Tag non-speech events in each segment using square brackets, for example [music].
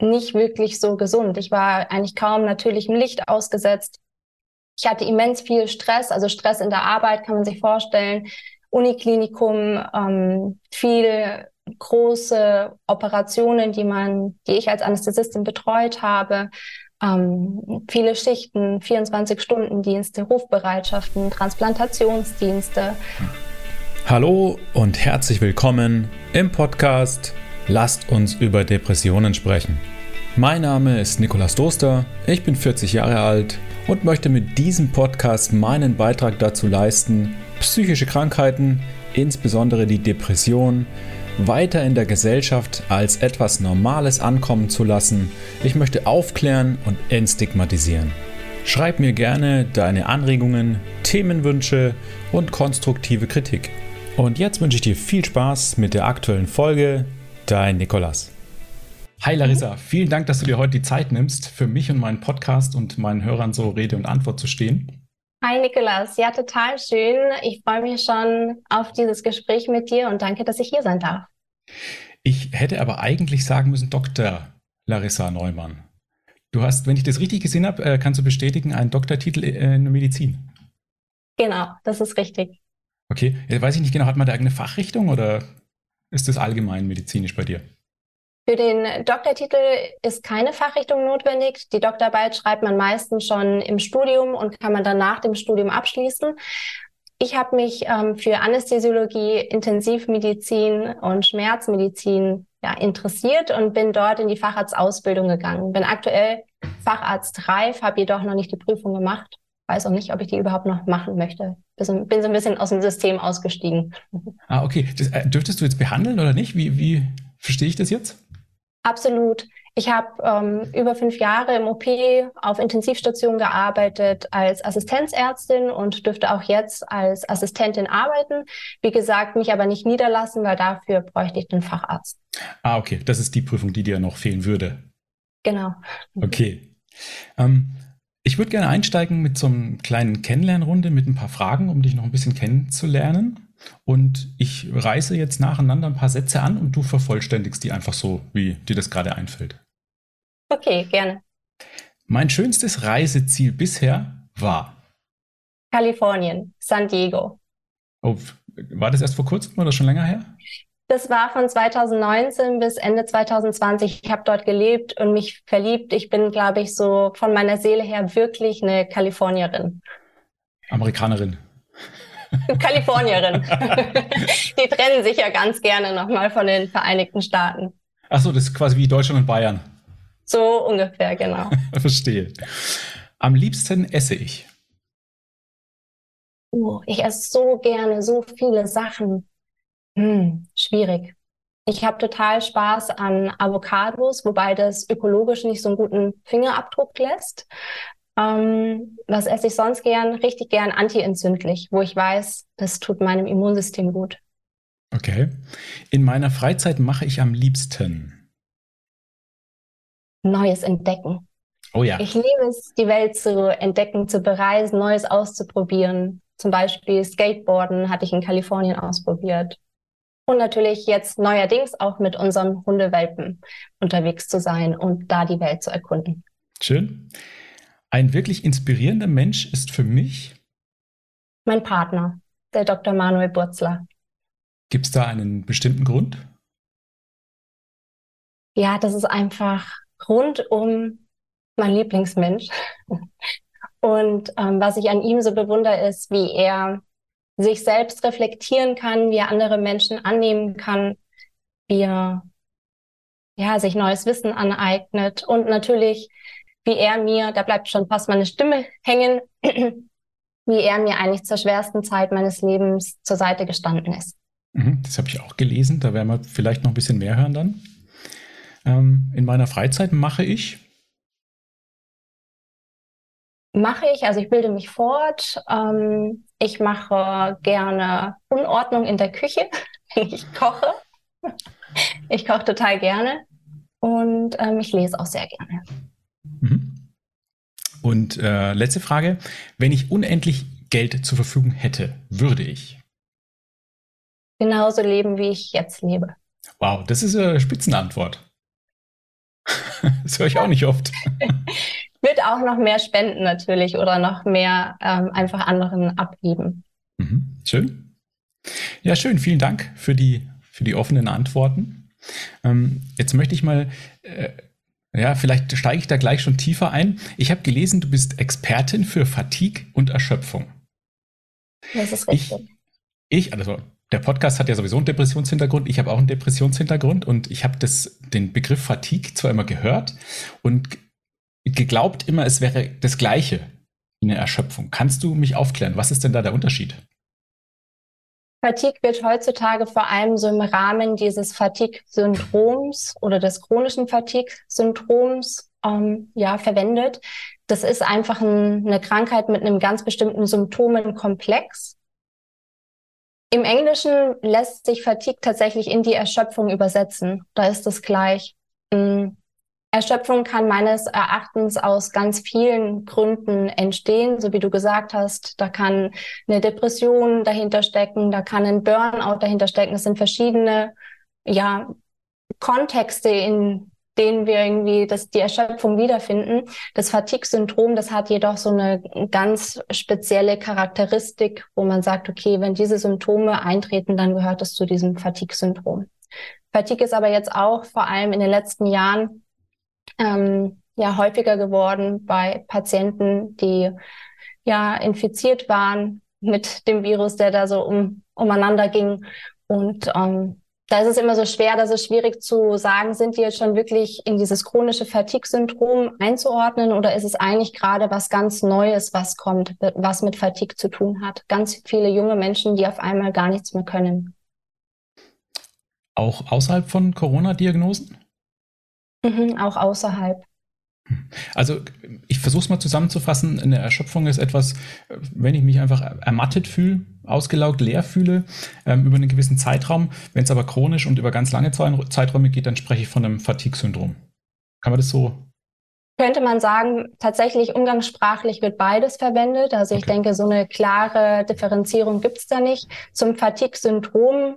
nicht wirklich so gesund. Ich war eigentlich kaum natürlichem Licht ausgesetzt. Ich hatte immens viel Stress, also Stress in der Arbeit kann man sich vorstellen. Uniklinikum, ähm, viel große Operationen, die man, die ich als Anästhesistin betreut habe, ähm, viele Schichten, 24-Stunden-Dienste, Rufbereitschaften, Transplantationsdienste. Hallo und herzlich willkommen im Podcast Lasst uns über Depressionen sprechen. Mein Name ist Nikolas Doster, ich bin 40 Jahre alt und möchte mit diesem Podcast meinen Beitrag dazu leisten, psychische Krankheiten, insbesondere die Depression, weiter in der Gesellschaft als etwas Normales ankommen zu lassen. Ich möchte aufklären und entstigmatisieren. Schreib mir gerne deine Anregungen, Themenwünsche und konstruktive Kritik. Und jetzt wünsche ich dir viel Spaß mit der aktuellen Folge Dein Nikolas. Hi Larissa, vielen Dank, dass du dir heute die Zeit nimmst, für mich und meinen Podcast und meinen Hörern so Rede und Antwort zu stehen. Hi Nikolas, ja, total schön. Ich freue mich schon auf dieses Gespräch mit dir und danke, dass ich hier sein darf. Ich hätte aber eigentlich sagen müssen, Dr. Larissa Neumann. Du hast, wenn ich das richtig gesehen habe, äh, kannst du bestätigen, einen Doktortitel in Medizin. Genau, das ist richtig. Okay, jetzt weiß ich nicht genau, hat man da irgendeine Fachrichtung oder ist das allgemein medizinisch bei dir? Für den Doktortitel ist keine Fachrichtung notwendig. Die Doktorarbeit schreibt man meistens schon im Studium und kann man dann nach dem Studium abschließen. Ich habe mich ähm, für Anästhesiologie, Intensivmedizin und Schmerzmedizin ja, interessiert und bin dort in die Facharztausbildung gegangen. Bin aktuell Facharztreif, habe jedoch noch nicht die Prüfung gemacht. Weiß auch nicht, ob ich die überhaupt noch machen möchte bin so ein bisschen aus dem System ausgestiegen. [laughs] Ah, okay. Das, äh, dürftest du jetzt behandeln oder nicht? Wie, wie verstehe ich das jetzt? Absolut. Ich habe ähm, über fünf Jahre im OP auf Intensivstation gearbeitet als Assistenzärztin und dürfte auch jetzt als Assistentin arbeiten. Wie gesagt, mich aber nicht niederlassen, weil dafür bräuchte ich den Facharzt. Ah, okay. Das ist die Prüfung, die dir noch fehlen würde. Genau. Okay. Ähm, ich würde gerne einsteigen mit so einem kleinen Kennenlernrunde mit ein paar Fragen, um dich noch ein bisschen kennenzulernen. Und ich reiße jetzt nacheinander ein paar Sätze an und du vervollständigst die einfach so, wie dir das gerade einfällt. Okay, gerne. Mein schönstes Reiseziel bisher war Kalifornien, San Diego. Oh, war das erst vor kurzem oder schon länger her? Das war von 2019 bis Ende 2020. Ich habe dort gelebt und mich verliebt. Ich bin, glaube ich, so von meiner Seele her wirklich eine Kalifornierin. Amerikanerin. [laughs] Kalifornierin. [laughs] Die trennen sich ja ganz gerne nochmal von den Vereinigten Staaten. Ach so, das ist quasi wie Deutschland und Bayern. So ungefähr, genau. [laughs] Verstehe. Am liebsten esse ich. Oh, ich esse so gerne so viele Sachen. Hm, schwierig. Ich habe total Spaß an Avocados, wobei das ökologisch nicht so einen guten Fingerabdruck lässt. Ähm, was esse ich sonst gern? Richtig gern antientzündlich, wo ich weiß, das tut meinem Immunsystem gut. Okay. In meiner Freizeit mache ich am liebsten Neues entdecken. Oh ja. Ich liebe es, die Welt zu entdecken, zu bereisen, Neues auszuprobieren. Zum Beispiel Skateboarden hatte ich in Kalifornien ausprobiert und natürlich jetzt neuerdings auch mit unserem Hundewelpen unterwegs zu sein und da die Welt zu erkunden. Schön. Ein wirklich inspirierender Mensch ist für mich mein Partner, der Dr. Manuel Burzler. Gibt es da einen bestimmten Grund? Ja, das ist einfach rundum mein Lieblingsmensch. [laughs] Und ähm, was ich an ihm so bewundere, ist, wie er sich selbst reflektieren kann, wie er andere Menschen annehmen kann, wie er ja, sich neues Wissen aneignet und natürlich, wie er mir, da bleibt schon fast meine Stimme hängen, [clears throat] wie er mir eigentlich zur schwersten Zeit meines Lebens zur Seite gestanden ist. Mhm, das habe ich auch gelesen, da werden wir vielleicht noch ein bisschen mehr hören dann. Ähm, in meiner Freizeit mache ich mache ich. Also ich bilde mich fort. Ähm, ich mache gerne Unordnung in der Küche. [laughs] ich koche. Ich koche total gerne. Und ähm, ich lese auch sehr gerne. Mhm. Und äh, letzte Frage. Wenn ich unendlich Geld zur Verfügung hätte, würde ich? Genauso leben, wie ich jetzt lebe. Wow, das ist eine Spitzenantwort. [laughs] Das höre ich auch nicht oft. [laughs] Wird auch noch mehr spenden natürlich oder noch mehr ähm, einfach anderen abgeben. Mhm. Schön. Ja, schön. Vielen Dank für die, für die offenen Antworten. Ähm, jetzt möchte ich mal äh, ja, vielleicht steige ich da gleich schon tiefer ein. Ich habe gelesen, du bist Expertin für Fatigue und Erschöpfung. Das ist richtig. Ich, ich also der Podcast hat ja sowieso einen Depressionshintergrund. Ich habe auch einen Depressionshintergrund und ich habe den Begriff Fatigue zwar immer gehört und geglaubt immer, es wäre das Gleiche wie eine Erschöpfung. Kannst du mich aufklären? Was ist denn da der Unterschied? Fatigue wird heutzutage vor allem so im Rahmen dieses Fatigue-Syndroms oder des chronischen Fatigue-Syndroms ähm, ja, verwendet. Das ist einfach ein, eine Krankheit mit einem ganz bestimmten Symptomenkomplex. Im Englischen lässt sich Fatigue tatsächlich in die Erschöpfung übersetzen. Da ist es gleich. Mm, Erschöpfung kann meines Erachtens aus ganz vielen Gründen entstehen, so wie du gesagt hast. Da kann eine Depression dahinter stecken, da kann ein Burnout dahinter stecken. Es sind verschiedene, ja, Kontexte, in denen wir irgendwie das, die Erschöpfung wiederfinden. Das Fatigue-Syndrom, das hat jedoch so eine ganz spezielle Charakteristik, wo man sagt, okay, wenn diese Symptome eintreten, dann gehört es zu diesem Fatigue-Syndrom. Fatigue ist aber jetzt auch vor allem in den letzten Jahren ähm, ja häufiger geworden bei Patienten, die ja infiziert waren mit dem Virus, der da so um, umeinander ging. Und ähm, da ist es immer so schwer, dass es schwierig zu sagen, sind die jetzt schon wirklich in dieses chronische Fatigue-Syndrom einzuordnen oder ist es eigentlich gerade was ganz Neues, was kommt, was mit Fatigue zu tun hat? Ganz viele junge Menschen, die auf einmal gar nichts mehr können. Auch außerhalb von Corona-Diagnosen? Mhm, auch außerhalb. Also ich versuche es mal zusammenzufassen. Eine Erschöpfung ist etwas, wenn ich mich einfach ermattet fühle, ausgelaugt, leer fühle, ähm, über einen gewissen Zeitraum. Wenn es aber chronisch und über ganz lange Zeiträume geht, dann spreche ich von einem Fatigue-Syndrom. Kann man das so? Könnte man sagen, tatsächlich umgangssprachlich wird beides verwendet. Also okay. ich denke, so eine klare Differenzierung gibt es da nicht. Zum Fatigue-Syndrom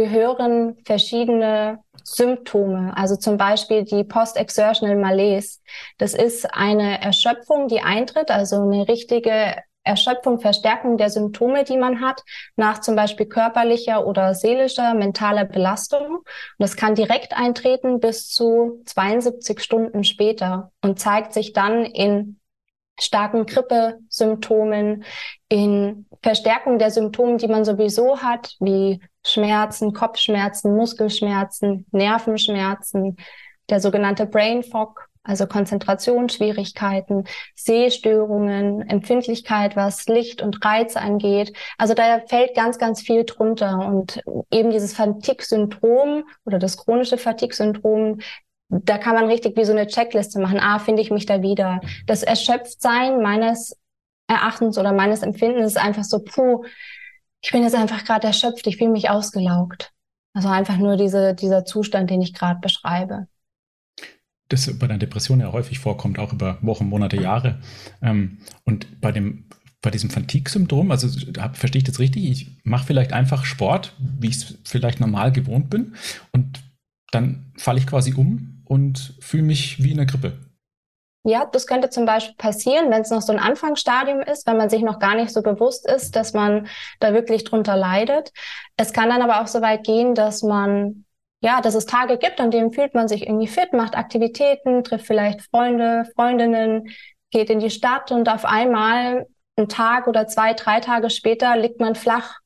gehören verschiedene Symptome, also zum Beispiel die Post-Exertional Malaise. Das ist eine Erschöpfung, die eintritt, also eine richtige Erschöpfung, Verstärkung der Symptome, die man hat, nach zum Beispiel körperlicher oder seelischer, mentaler Belastung. Und das kann direkt eintreten bis zu 72 Stunden später und zeigt sich dann in starken Grippesymptomen, in Verstärkung der Symptome, die man sowieso hat, wie Schmerzen, Kopfschmerzen, Muskelschmerzen, Nervenschmerzen, der sogenannte Brain Fog, also Konzentrationsschwierigkeiten, Sehstörungen, Empfindlichkeit, was Licht und Reiz angeht. Also da fällt ganz, ganz viel drunter. Und eben dieses Fatigue-Syndrom oder das chronische Fatigue-Syndrom, da kann man richtig wie so eine Checkliste machen. Ah, finde ich mich da wieder. Das Erschöpftsein meines Erachtens oder meines Empfindens ist einfach so, puh, ich bin jetzt einfach gerade erschöpft, ich fühle mich ausgelaugt. Also einfach nur diese, dieser Zustand, den ich gerade beschreibe. Das bei der Depression ja häufig vorkommt, auch über Wochen, Monate, Jahre. Ähm, und bei dem bei diesem Fatigue-Syndrom, also verstehe ich das richtig, ich mache vielleicht einfach Sport, wie ich es vielleicht normal gewohnt bin, und dann falle ich quasi um und fühle mich wie in der Grippe. Ja, das könnte zum Beispiel passieren, wenn es noch so ein Anfangsstadium ist, wenn man sich noch gar nicht so bewusst ist, dass man da wirklich drunter leidet. Es kann dann aber auch so weit gehen, dass man, ja, dass es Tage gibt, an denen fühlt man sich irgendwie fit, macht Aktivitäten, trifft vielleicht Freunde, Freundinnen, geht in die Stadt und auf einmal einen Tag oder zwei, drei Tage später liegt man flach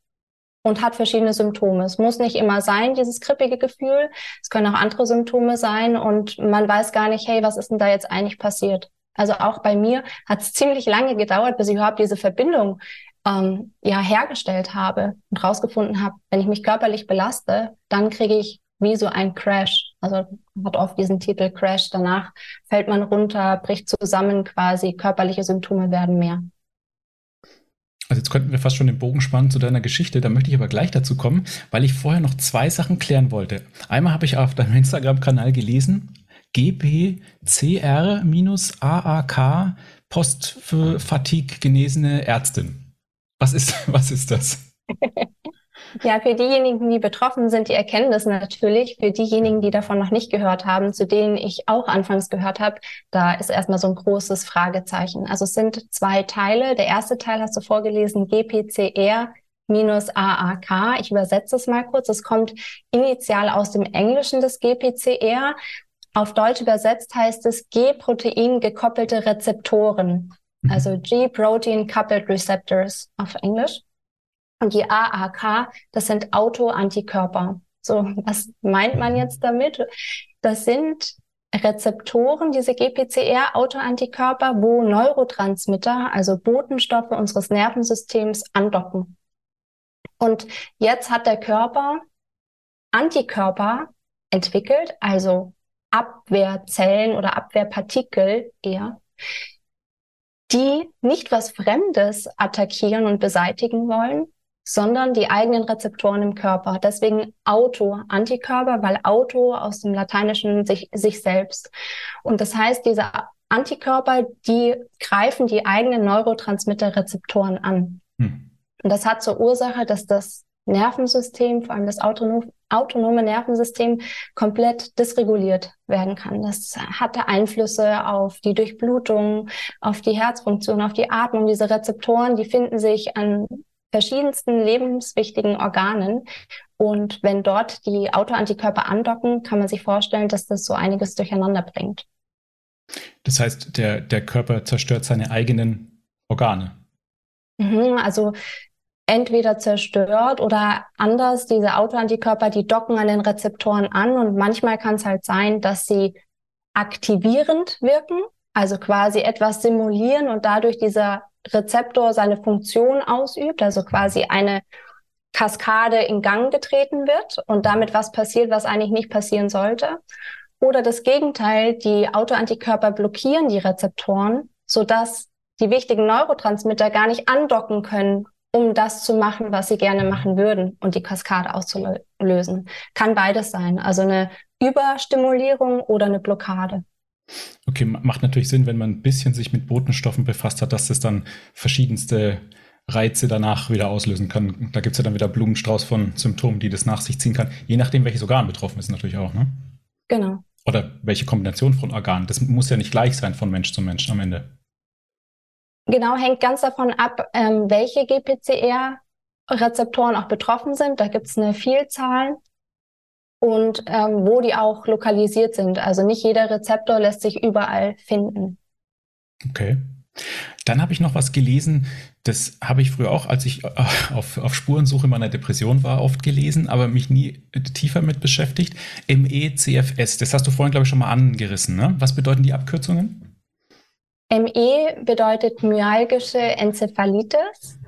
und hat verschiedene Symptome. Es muss nicht immer sein, dieses krippige Gefühl. Es können auch andere Symptome sein und man weiß gar nicht, hey, was ist denn da jetzt eigentlich passiert? Also auch bei mir hat es ziemlich lange gedauert, bis ich überhaupt diese Verbindung ähm, ja hergestellt habe und rausgefunden habe, wenn ich mich körperlich belaste, dann kriege ich wie so ein Crash. Also hat oft diesen Titel Crash. Danach fällt man runter, bricht zusammen quasi, körperliche Symptome werden mehr. Also jetzt könnten wir fast schon den Bogen spannen zu deiner Geschichte, da möchte ich aber gleich dazu kommen, weil ich vorher noch zwei Sachen klären wollte. Einmal habe ich auf deinem Instagram-Kanal gelesen, GPCR-AAK Post für Fatigue genesene Ärztin. Was ist, [laughs] was ist das? [laughs] Ja, für diejenigen, die betroffen sind, die erkennen das natürlich. Für diejenigen, die davon noch nicht gehört haben, zu denen ich auch anfangs gehört habe, da ist erstmal so ein großes Fragezeichen. Also es sind zwei Teile. Der erste Teil hast du vorgelesen, GPCR minus AAK. Ich übersetze es mal kurz. Es kommt initial aus dem Englischen des GPCR. Auf Deutsch übersetzt heißt es G-Protein gekoppelte Rezeptoren. Mhm. Also G-Protein Coupled Receptors auf Englisch. Und die AAK, das sind Autoantikörper. So, was meint man jetzt damit? Das sind Rezeptoren, diese GPCR-Autoantikörper, wo Neurotransmitter, also Botenstoffe unseres Nervensystems andocken. Und jetzt hat der Körper Antikörper entwickelt, also Abwehrzellen oder Abwehrpartikel eher, die nicht was Fremdes attackieren und beseitigen wollen, sondern die eigenen Rezeptoren im Körper. Deswegen Auto, Antikörper, weil Auto aus dem Lateinischen sich, sich selbst. Und das heißt, diese Antikörper, die greifen die eigenen Neurotransmitter-Rezeptoren an. Hm. Und das hat zur Ursache, dass das Nervensystem, vor allem das autonom, autonome Nervensystem, komplett dysreguliert werden kann. Das hatte Einflüsse auf die Durchblutung, auf die Herzfunktion, auf die Atmung. Diese Rezeptoren, die finden sich an verschiedensten lebenswichtigen Organen. Und wenn dort die Autoantikörper andocken, kann man sich vorstellen, dass das so einiges durcheinander bringt. Das heißt, der, der Körper zerstört seine eigenen Organe. Mhm, also entweder zerstört oder anders. Diese Autoantikörper, die docken an den Rezeptoren an und manchmal kann es halt sein, dass sie aktivierend wirken, also quasi etwas simulieren und dadurch dieser Rezeptor seine Funktion ausübt, also quasi eine Kaskade in Gang getreten wird und damit was passiert, was eigentlich nicht passieren sollte. Oder das Gegenteil, die Autoantikörper blockieren die Rezeptoren, sodass die wichtigen Neurotransmitter gar nicht andocken können um das zu machen, was sie gerne machen würden und die Kaskade auszulösen. Kann beides sein. Also eine Überstimulierung oder eine Blockade. Okay, macht natürlich Sinn, wenn man ein bisschen sich mit Botenstoffen befasst hat, dass es dann verschiedenste Reize danach wieder auslösen kann. Da gibt es ja dann wieder Blumenstrauß von Symptomen, die das nach sich ziehen kann. Je nachdem, welches Organ betroffen ist, natürlich auch, ne? Genau. Oder welche Kombination von Organen. Das muss ja nicht gleich sein von Mensch zu Mensch am Ende. Genau, hängt ganz davon ab, ähm, welche GPCR-Rezeptoren auch betroffen sind. Da gibt es eine Vielzahl und ähm, wo die auch lokalisiert sind. Also nicht jeder Rezeptor lässt sich überall finden. Okay. Dann habe ich noch was gelesen, das habe ich früher auch, als ich äh, auf, auf Spurensuche meiner Depression war, oft gelesen, aber mich nie tiefer mit beschäftigt. MECFS, das hast du vorhin, glaube ich, schon mal angerissen. Ne? Was bedeuten die Abkürzungen? ME bedeutet myalgische Enzephalitis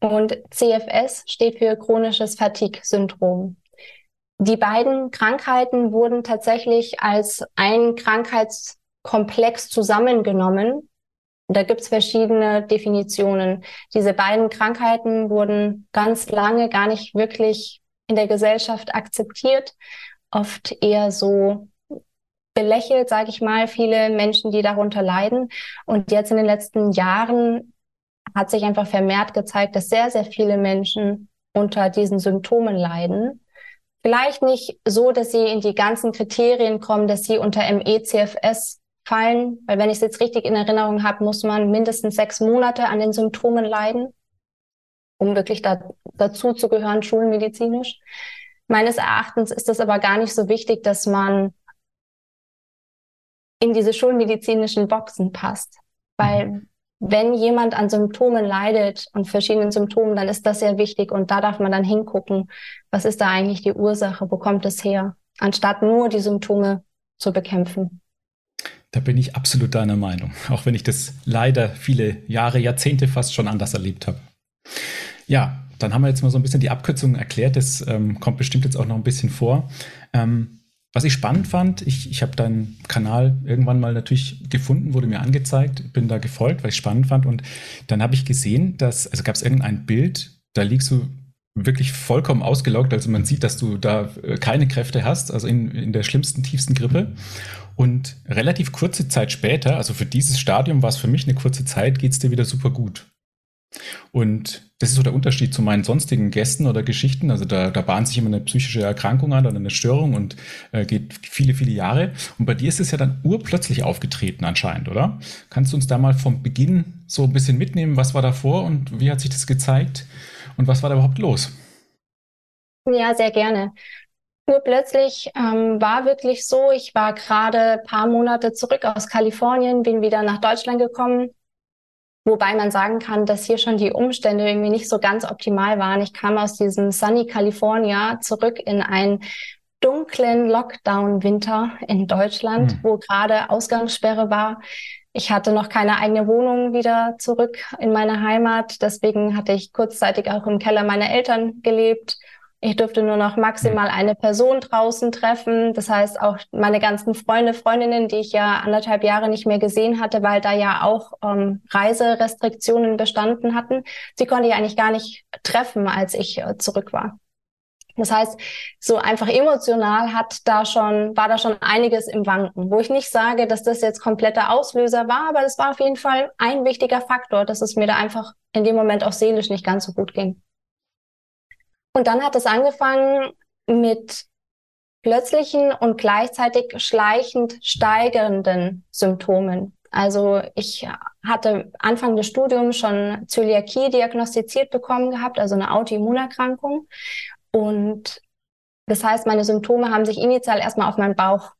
und CFS steht für chronisches Fatigue-Syndrom. Die beiden Krankheiten wurden tatsächlich als ein Krankheitskomplex zusammengenommen. Da gibt's verschiedene Definitionen. Diese beiden Krankheiten wurden ganz lange gar nicht wirklich in der Gesellschaft akzeptiert, oft eher so belächelt, sage ich mal, viele Menschen, die darunter leiden. Und jetzt in den letzten Jahren hat sich einfach vermehrt gezeigt, dass sehr, sehr viele Menschen unter diesen Symptomen leiden. Vielleicht nicht so, dass sie in die ganzen Kriterien kommen, dass sie unter MECFS fallen, weil wenn ich es jetzt richtig in Erinnerung habe, muss man mindestens sechs Monate an den Symptomen leiden, um wirklich da, dazu zu gehören, schulmedizinisch. Meines Erachtens ist es aber gar nicht so wichtig, dass man in diese schulmedizinischen Boxen passt. Weil. Wenn jemand an Symptomen leidet und verschiedenen Symptomen, dann ist das sehr wichtig und da darf man dann hingucken, was ist da eigentlich die Ursache, wo kommt es her, anstatt nur die Symptome zu bekämpfen. Da bin ich absolut deiner Meinung, auch wenn ich das leider viele Jahre, Jahrzehnte fast schon anders erlebt habe. Ja, dann haben wir jetzt mal so ein bisschen die Abkürzungen erklärt. Das ähm, kommt bestimmt jetzt auch noch ein bisschen vor. Ähm, was ich spannend fand, ich, ich habe deinen Kanal irgendwann mal natürlich gefunden, wurde mir angezeigt, bin da gefolgt, weil ich spannend fand. Und dann habe ich gesehen, dass, also gab es irgendein Bild, da liegst du wirklich vollkommen ausgelaugt. Also man sieht, dass du da äh, keine Kräfte hast, also in, in der schlimmsten, tiefsten Grippe. Und relativ kurze Zeit später, also für dieses Stadium war es für mich eine kurze Zeit, geht es dir wieder super gut. Und das ist so der Unterschied zu meinen sonstigen Gästen oder Geschichten. Also da, da bahnt sich immer eine psychische Erkrankung an oder eine Störung und äh, geht viele, viele Jahre. Und bei dir ist es ja dann urplötzlich aufgetreten anscheinend, oder? Kannst du uns da mal vom Beginn so ein bisschen mitnehmen? Was war davor und wie hat sich das gezeigt? Und was war da überhaupt los? Ja, sehr gerne. Urplötzlich ähm, war wirklich so, ich war gerade paar Monate zurück aus Kalifornien, bin wieder nach Deutschland gekommen, Wobei man sagen kann, dass hier schon die Umstände irgendwie nicht so ganz optimal waren. Ich kam aus diesem sunny California zurück in einen dunklen Lockdown-Winter in Deutschland, mhm. wo gerade Ausgangssperre war. Ich hatte noch keine eigene Wohnung wieder zurück in meine Heimat. Deswegen hatte ich kurzzeitig auch im Keller meiner Eltern gelebt ich durfte nur noch maximal eine Person draußen treffen. Das heißt, auch meine ganzen Freunde, Freundinnen, die ich ja anderthalb Jahre nicht mehr gesehen hatte, weil da ja auch ähm, Reiserestriktionen bestanden hatten, sie konnte ich eigentlich gar nicht treffen, als ich äh, zurück war. Das heißt, so einfach emotional hat da schon, war da schon einiges im Wanken, wo ich nicht sage, dass das jetzt kompletter Auslöser war, aber das war auf jeden Fall ein wichtiger Faktor, dass es mir da einfach in dem Moment auch seelisch nicht ganz so gut ging. Und dann hat es angefangen mit plötzlichen und gleichzeitig schleichend steigenden Symptomen. Also ich hatte Anfang des Studiums schon Zöliakie diagnostiziert bekommen gehabt, also eine Autoimmunerkrankung. Und das heißt, meine Symptome haben sich initial erstmal auf meinen Bauch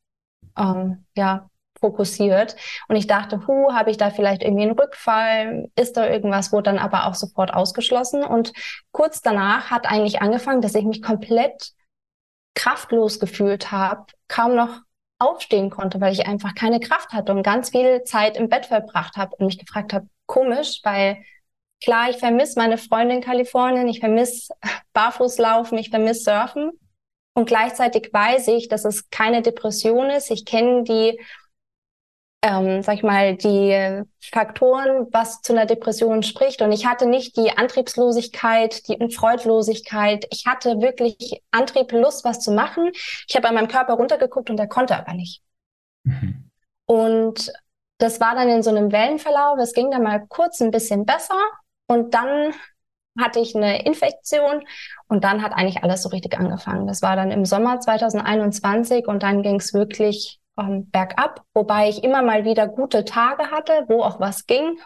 ähm, ja, fokussiert. Und ich dachte, hu, habe ich da vielleicht irgendwie einen Rückfall? Ist da irgendwas? Wurde dann aber auch sofort ausgeschlossen. Und kurz danach hat eigentlich angefangen, dass ich mich komplett kraftlos gefühlt habe, kaum noch aufstehen konnte, weil ich einfach keine Kraft hatte und ganz viel Zeit im Bett verbracht habe und mich gefragt habe, komisch, weil klar, ich vermisse meine Freundin in Kalifornien, ich vermisse Barfußlaufen, ich vermisse Surfen. Und gleichzeitig weiß ich, dass es keine Depression ist. Ich kenne die ähm, sag ich mal, die Faktoren, was zu einer Depression spricht. Und ich hatte nicht die Antriebslosigkeit, die Freudlosigkeit. Ich hatte wirklich Antrieb, Lust, was zu machen. Ich habe an meinem Körper runtergeguckt und er konnte aber nicht. Mhm. Und das war dann in so einem Wellenverlauf. Es ging dann mal kurz ein bisschen besser und dann hatte ich eine Infektion und dann hat eigentlich alles so richtig angefangen. Das war dann im Sommer 2021 und dann ging es wirklich ähm, bergab, wobei ich immer mal wieder gute Tage hatte, wo auch was ging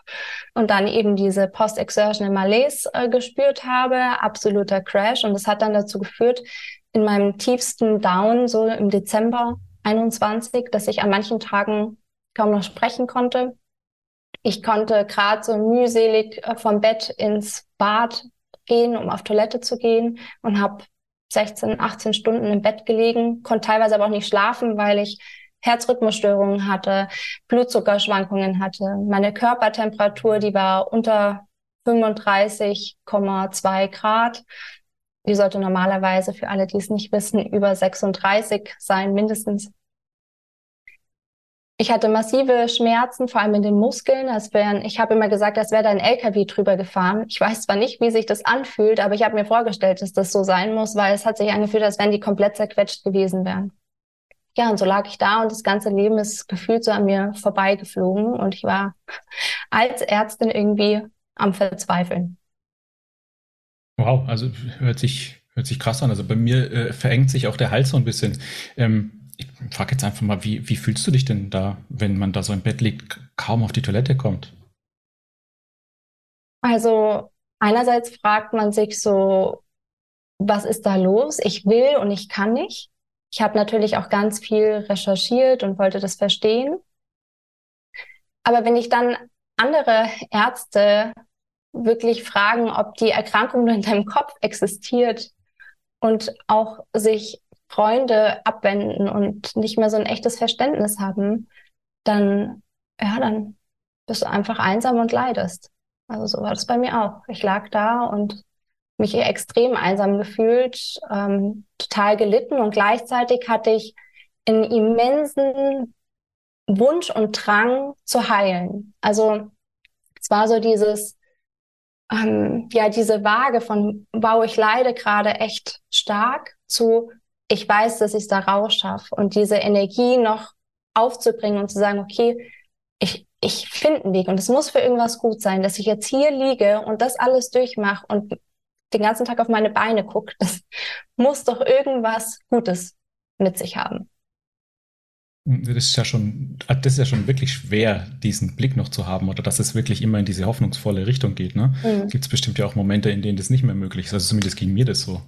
und dann eben diese Post-Exertional Malaise äh, gespürt habe, absoluter Crash und das hat dann dazu geführt, in meinem tiefsten Down, so im Dezember 21, dass ich an manchen Tagen kaum noch sprechen konnte. Ich konnte gerade so mühselig äh, vom Bett ins Bad gehen, um auf Toilette zu gehen und habe 16, 18 Stunden im Bett gelegen, konnte teilweise aber auch nicht schlafen, weil ich Herzrhythmusstörungen hatte, Blutzuckerschwankungen hatte. Meine Körpertemperatur, die war unter 35,2 Grad. Die sollte normalerweise für alle, die es nicht wissen, über 36 sein, mindestens. Ich hatte massive Schmerzen, vor allem in den Muskeln. Als wären, ich habe immer gesagt, als wäre da ein LKW drüber gefahren. Ich weiß zwar nicht, wie sich das anfühlt, aber ich habe mir vorgestellt, dass das so sein muss, weil es hat sich angefühlt, als wenn die komplett zerquetscht gewesen wären ja, und so lag ich da und das ganze Leben ist gefühlt so an mir vorbeigeflogen und ich war als Ärztin irgendwie am Verzweifeln. Wow, also hört sich, hört sich krass an. Also bei mir äh, verengt sich auch der Hals so ein bisschen. Ähm, ich frage jetzt einfach mal, wie, wie fühlst du dich denn da, wenn man da so im Bett liegt, kaum auf die Toilette kommt? Also einerseits fragt man sich so, was ist da los? Ich will und ich kann nicht. Ich habe natürlich auch ganz viel recherchiert und wollte das verstehen. Aber wenn ich dann andere Ärzte wirklich fragen, ob die Erkrankung nur in deinem Kopf existiert und auch sich Freunde abwenden und nicht mehr so ein echtes Verständnis haben, dann, ja, dann bist du einfach einsam und leidest. Also so war das bei mir auch. Ich lag da und mich extrem einsam gefühlt, ähm, total gelitten. Und gleichzeitig hatte ich einen immensen Wunsch und Drang zu heilen. Also es war so dieses, ähm, ja, diese Waage von, wow, ich leide gerade echt stark zu, ich weiß, dass ich es da rausschaffe. Und diese Energie noch aufzubringen und zu sagen, okay, ich ich finde einen Weg. Und es muss für irgendwas gut sein, dass ich jetzt hier liege und das alles durchmache und den ganzen Tag auf meine Beine gucke. Das muss doch irgendwas Gutes mit sich haben. Das ist ja schon, das ist ja schon wirklich schwer, diesen Blick noch zu haben oder dass es wirklich immer in diese hoffnungsvolle Richtung geht. Ne? Mhm. Gibt es bestimmt ja auch Momente, in denen das nicht mehr möglich ist. Also zumindest ging mir das so.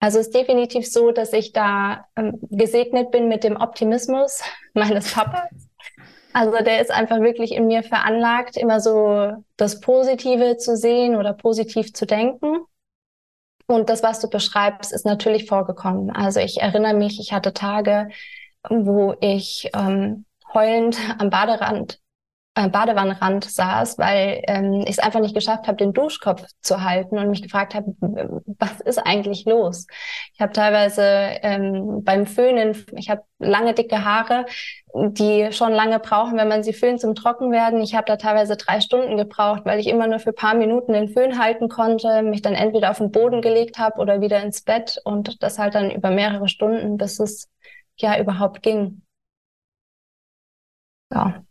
Also es ist definitiv so, dass ich da ähm, gesegnet bin mit dem Optimismus [laughs] meines Papas. Also der ist einfach wirklich in mir veranlagt, immer so das Positive zu sehen oder positiv zu denken. Und das, was du beschreibst, ist natürlich vorgekommen. Also ich erinnere mich, ich hatte Tage, wo ich ähm, heulend am Baderand äh, Badewannenrand saß, weil ähm, ich es einfach nicht geschafft habe, den Duschkopf zu halten und mich gefragt habe, was ist eigentlich los? Ich habe teilweise ähm, beim Föhnen, ich habe lange dicke Haare, die schon lange brauchen, wenn man sie föhnt zum Trockenwerden. Ich habe da teilweise drei Stunden gebraucht, weil ich immer nur für paar Minuten den Föhn halten konnte, mich dann entweder auf den Boden gelegt habe oder wieder ins Bett und das halt dann über mehrere Stunden, bis es ja überhaupt ging. Ja.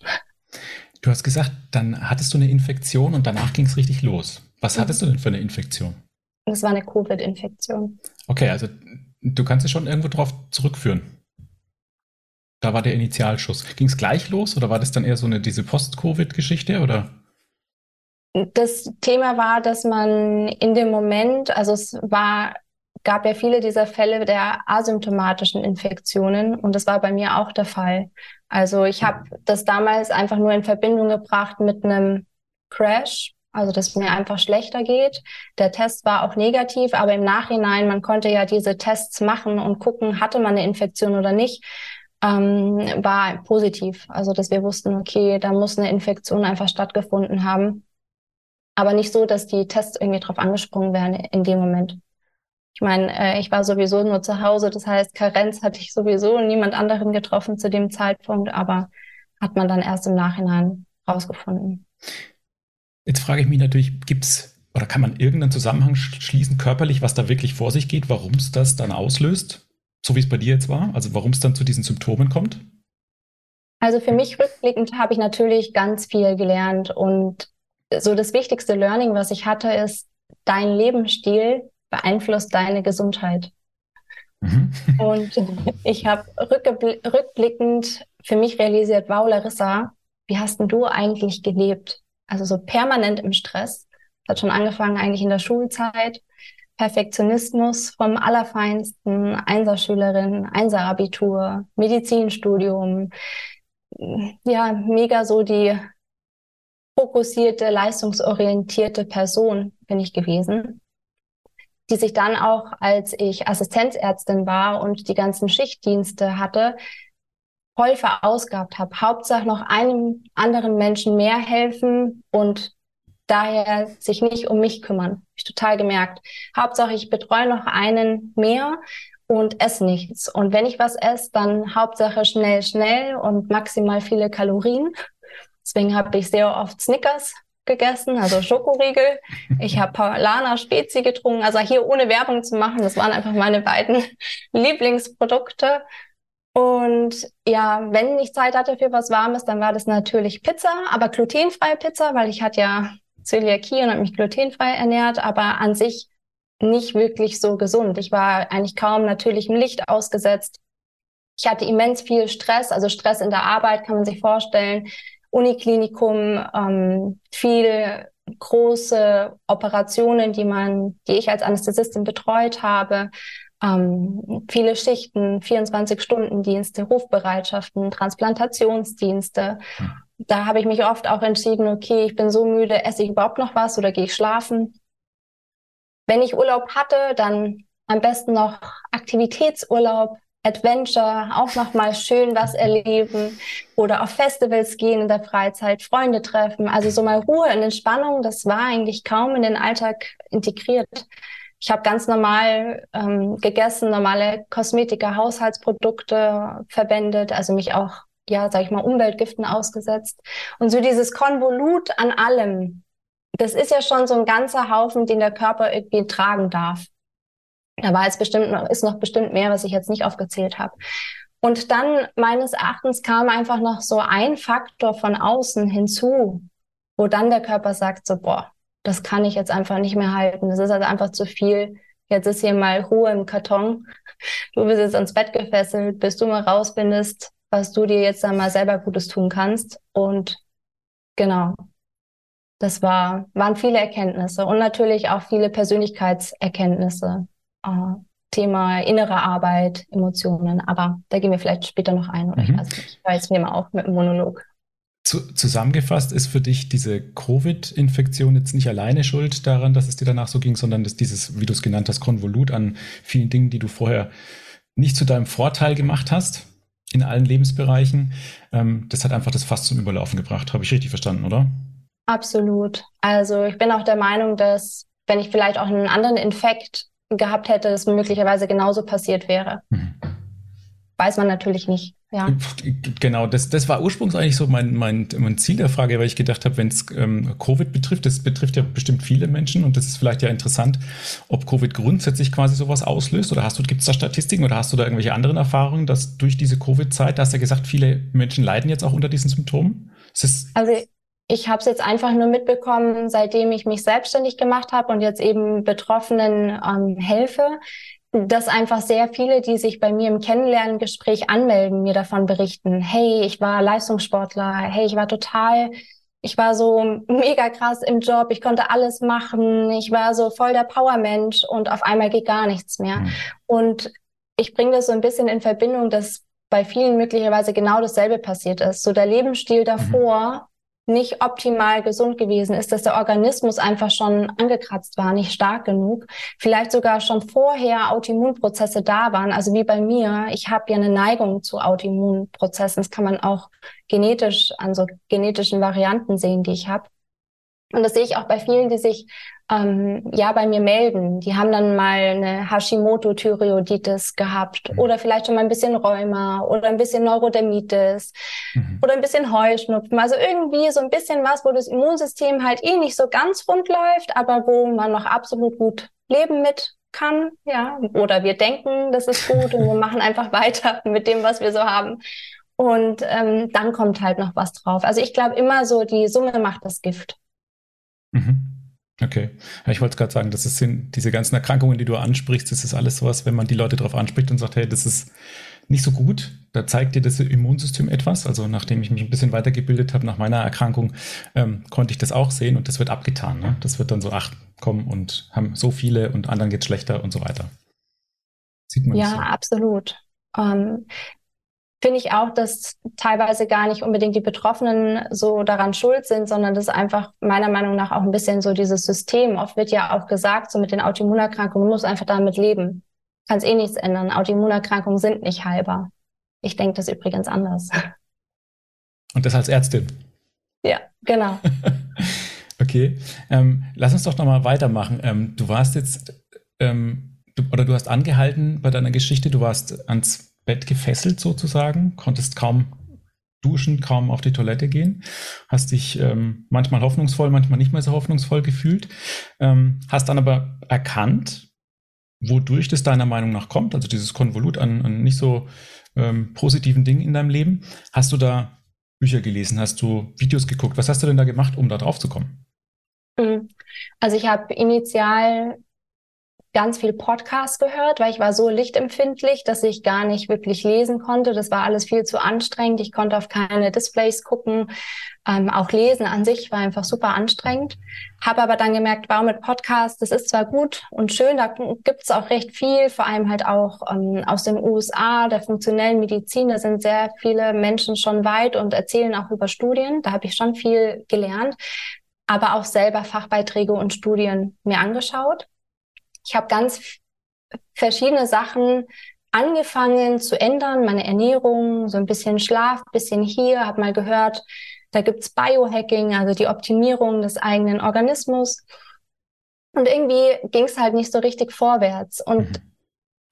Du hast gesagt, dann hattest du eine Infektion und danach ging es richtig los. Was mhm. hattest du denn für eine Infektion? Das war eine Covid-Infektion. Okay, also du kannst es schon irgendwo drauf zurückführen. Da war der Initialschuss. Ging es gleich los oder war das dann eher so eine diese Post-Covid-Geschichte oder? Das Thema war, dass man in dem Moment, also es war gab ja viele dieser Fälle der asymptomatischen Infektionen und das war bei mir auch der Fall. Also ich habe das damals einfach nur in Verbindung gebracht mit einem Crash, also dass mir einfach schlechter geht. Der Test war auch negativ, aber im Nachhinein, man konnte ja diese Tests machen und gucken, hatte man eine Infektion oder nicht, ähm, war positiv. Also dass wir wussten, okay, da muss eine Infektion einfach stattgefunden haben. Aber nicht so, dass die Tests irgendwie drauf angesprungen wären in dem Moment. Ich meine, äh, ich war sowieso nur zu Hause, das heißt, Karenz hatte ich sowieso niemand anderen getroffen zu dem Zeitpunkt, aber hat man dann erst im Nachhinein rausgefunden. Jetzt frage ich mich natürlich, gibt es oder kann man irgendeinen Zusammenhang schließen, körperlich, was da wirklich vor sich geht, warum es das dann auslöst, so wie es bei dir jetzt war, also warum es dann zu diesen Symptomen kommt? Also für mich rückblickend habe ich natürlich ganz viel gelernt und so das wichtigste Learning, was ich hatte, ist, dein Lebensstil beeinflusst deine Gesundheit. Mhm. Und ich habe rückblickend für mich realisiert, wow, Larissa, wie hast denn du eigentlich gelebt? Also so permanent im Stress. Das hat schon angefangen eigentlich in der Schulzeit. Perfektionismus vom Allerfeinsten, Einserschülerin, Einserabitur, Medizinstudium. Ja, mega so die fokussierte, leistungsorientierte Person bin ich gewesen die sich dann auch, als ich Assistenzärztin war und die ganzen Schichtdienste hatte, voll verausgabt habe. Hauptsache noch einem anderen Menschen mehr helfen und daher sich nicht um mich kümmern. Ich total gemerkt. Hauptsache ich betreue noch einen mehr und esse nichts. Und wenn ich was esse, dann Hauptsache schnell, schnell und maximal viele Kalorien. Deswegen habe ich sehr oft Snickers gegessen, also Schokoriegel. Ich habe Paulana Spezi getrunken, also hier ohne Werbung zu machen. Das waren einfach meine beiden [laughs] Lieblingsprodukte. Und ja, wenn ich Zeit hatte für was Warmes, dann war das natürlich Pizza, aber glutenfreie Pizza, weil ich hatte ja Zöliakie und habe mich glutenfrei ernährt, aber an sich nicht wirklich so gesund. Ich war eigentlich kaum natürlichem Licht ausgesetzt. Ich hatte immens viel Stress, also Stress in der Arbeit kann man sich vorstellen. Uniklinikum, ähm, viel große Operationen, die man, die ich als Anästhesistin betreut habe, ähm, viele Schichten, 24-Stunden-Dienste, Rufbereitschaften, Transplantationsdienste. Da habe ich mich oft auch entschieden, okay, ich bin so müde, esse ich überhaupt noch was oder gehe ich schlafen? Wenn ich Urlaub hatte, dann am besten noch Aktivitätsurlaub, Adventure, auch nochmal schön was erleben oder auf Festivals gehen in der Freizeit, Freunde treffen. Also so mal Ruhe und Entspannung, das war eigentlich kaum in den Alltag integriert. Ich habe ganz normal ähm, gegessen, normale Kosmetika, Haushaltsprodukte verwendet, also mich auch, ja, sag ich mal, Umweltgiften ausgesetzt. Und so dieses Konvolut an allem, das ist ja schon so ein ganzer Haufen, den der Körper irgendwie tragen darf. Da war jetzt bestimmt noch, ist noch bestimmt mehr, was ich jetzt nicht aufgezählt habe. Und dann meines Erachtens kam einfach noch so ein Faktor von außen hinzu, wo dann der Körper sagt so, boah, das kann ich jetzt einfach nicht mehr halten. Das ist also einfach zu viel. Jetzt ist hier mal Ruhe im Karton. Du bist jetzt ans Bett gefesselt, bis du mal rausfindest, was du dir jetzt einmal selber Gutes tun kannst. Und genau, das war, waren viele Erkenntnisse und natürlich auch viele Persönlichkeitserkenntnisse. Äh, Thema innere Arbeit, Emotionen, aber da gehen wir vielleicht später noch ein oder mhm. ich weiß nicht. Jetzt mir mal auf mit dem Monolog. Zu, zusammengefasst ist für dich diese Covid-Infektion jetzt nicht alleine schuld daran, dass es dir danach so ging, sondern dass dieses, wie du es genannt hast, Konvolut an vielen Dingen, die du vorher nicht zu deinem Vorteil gemacht hast in allen Lebensbereichen, ähm, das hat einfach das Fass zum Überlaufen gebracht. Habe ich richtig verstanden, oder? Absolut. Also ich bin auch der Meinung, dass wenn ich vielleicht auch einen anderen Infekt gehabt hätte, es möglicherweise genauso passiert wäre. Mhm. Weiß man natürlich nicht. Ja. Genau, das, das war ursprünglich eigentlich so mein, mein, mein Ziel der Frage, weil ich gedacht habe, wenn es ähm, Covid betrifft, das betrifft ja bestimmt viele Menschen und das ist vielleicht ja interessant, ob Covid grundsätzlich quasi sowas auslöst oder hast du, gibt es da Statistiken oder hast du da irgendwelche anderen Erfahrungen, dass durch diese Covid-Zeit, da hast du ja gesagt, viele Menschen leiden jetzt auch unter diesen Symptomen? also ich habe es jetzt einfach nur mitbekommen, seitdem ich mich selbstständig gemacht habe und jetzt eben Betroffenen ähm, helfe, dass einfach sehr viele, die sich bei mir im Kennenlerngespräch anmelden, mir davon berichten, hey, ich war Leistungssportler, hey, ich war total, ich war so mega krass im Job, ich konnte alles machen, ich war so voll der Powermensch und auf einmal geht gar nichts mehr. Mhm. Und ich bringe das so ein bisschen in Verbindung, dass bei vielen möglicherweise genau dasselbe passiert ist. So der Lebensstil davor nicht optimal gesund gewesen ist, dass der Organismus einfach schon angekratzt war, nicht stark genug, vielleicht sogar schon vorher Autoimmunprozesse da waren. Also wie bei mir, ich habe ja eine Neigung zu Autoimmunprozessen. Das kann man auch genetisch an so genetischen Varianten sehen, die ich habe. Und das sehe ich auch bei vielen, die sich ähm, ja bei mir melden. Die haben dann mal eine Hashimoto-Thyreoiditis gehabt mhm. oder vielleicht schon mal ein bisschen Rheuma oder ein bisschen Neurodermitis mhm. oder ein bisschen Heuschnupfen. Also irgendwie so ein bisschen was, wo das Immunsystem halt eh nicht so ganz rund läuft, aber wo man noch absolut gut leben mit kann, ja. Oder wir denken, das ist gut und wir [laughs] machen einfach weiter mit dem, was wir so haben. Und ähm, dann kommt halt noch was drauf. Also ich glaube immer so, die Summe macht das Gift. Mhm. Okay. Ja, ich wollte gerade sagen, das sind diese ganzen Erkrankungen, die du ansprichst, das ist alles sowas, wenn man die Leute darauf anspricht und sagt, hey, das ist nicht so gut, da zeigt dir das Immunsystem etwas. Also nachdem ich mich ein bisschen weitergebildet habe nach meiner Erkrankung, ähm, konnte ich das auch sehen und das wird abgetan. Ne? Das wird dann so, ach, komm und haben so viele und anderen geht schlechter und so weiter. Sieht man ja, so. absolut. Ähm, finde ich auch, dass teilweise gar nicht unbedingt die Betroffenen so daran schuld sind, sondern das ist einfach meiner Meinung nach auch ein bisschen so dieses System. Oft wird ja auch gesagt, so mit den Autoimmunerkrankungen, man muss einfach damit leben. Kann es eh nichts ändern. Autoimmunerkrankungen sind nicht heilbar. Ich denke das übrigens anders. [laughs] Und das als Ärztin? Ja, genau. [laughs] okay. Ähm, lass uns doch nochmal weitermachen. Ähm, du warst jetzt, ähm, du, oder du hast angehalten bei deiner Geschichte, du warst ans Bett gefesselt sozusagen, konntest kaum duschen, kaum auf die Toilette gehen, hast dich ähm, manchmal hoffnungsvoll, manchmal nicht mehr so hoffnungsvoll gefühlt, ähm, hast dann aber erkannt, wodurch das deiner Meinung nach kommt, also dieses Konvolut an, an nicht so ähm, positiven Dingen in deinem Leben. Hast du da Bücher gelesen, hast du Videos geguckt? Was hast du denn da gemacht, um da drauf zu kommen? Mhm. Also ich habe initial ganz viel Podcast gehört, weil ich war so lichtempfindlich, dass ich gar nicht wirklich lesen konnte. Das war alles viel zu anstrengend. Ich konnte auf keine Displays gucken. Ähm, auch lesen an sich war einfach super anstrengend. Habe aber dann gemerkt, wow, mit Podcast, das ist zwar gut und schön, da gibt es auch recht viel, vor allem halt auch ähm, aus den USA, der funktionellen Medizin. Da sind sehr viele Menschen schon weit und erzählen auch über Studien. Da habe ich schon viel gelernt, aber auch selber Fachbeiträge und Studien mir angeschaut ich habe ganz verschiedene Sachen angefangen zu ändern, meine Ernährung, so ein bisschen Schlaf, bisschen hier, habe mal gehört, da gibt's Biohacking, also die Optimierung des eigenen Organismus. Und irgendwie ging es halt nicht so richtig vorwärts und mhm.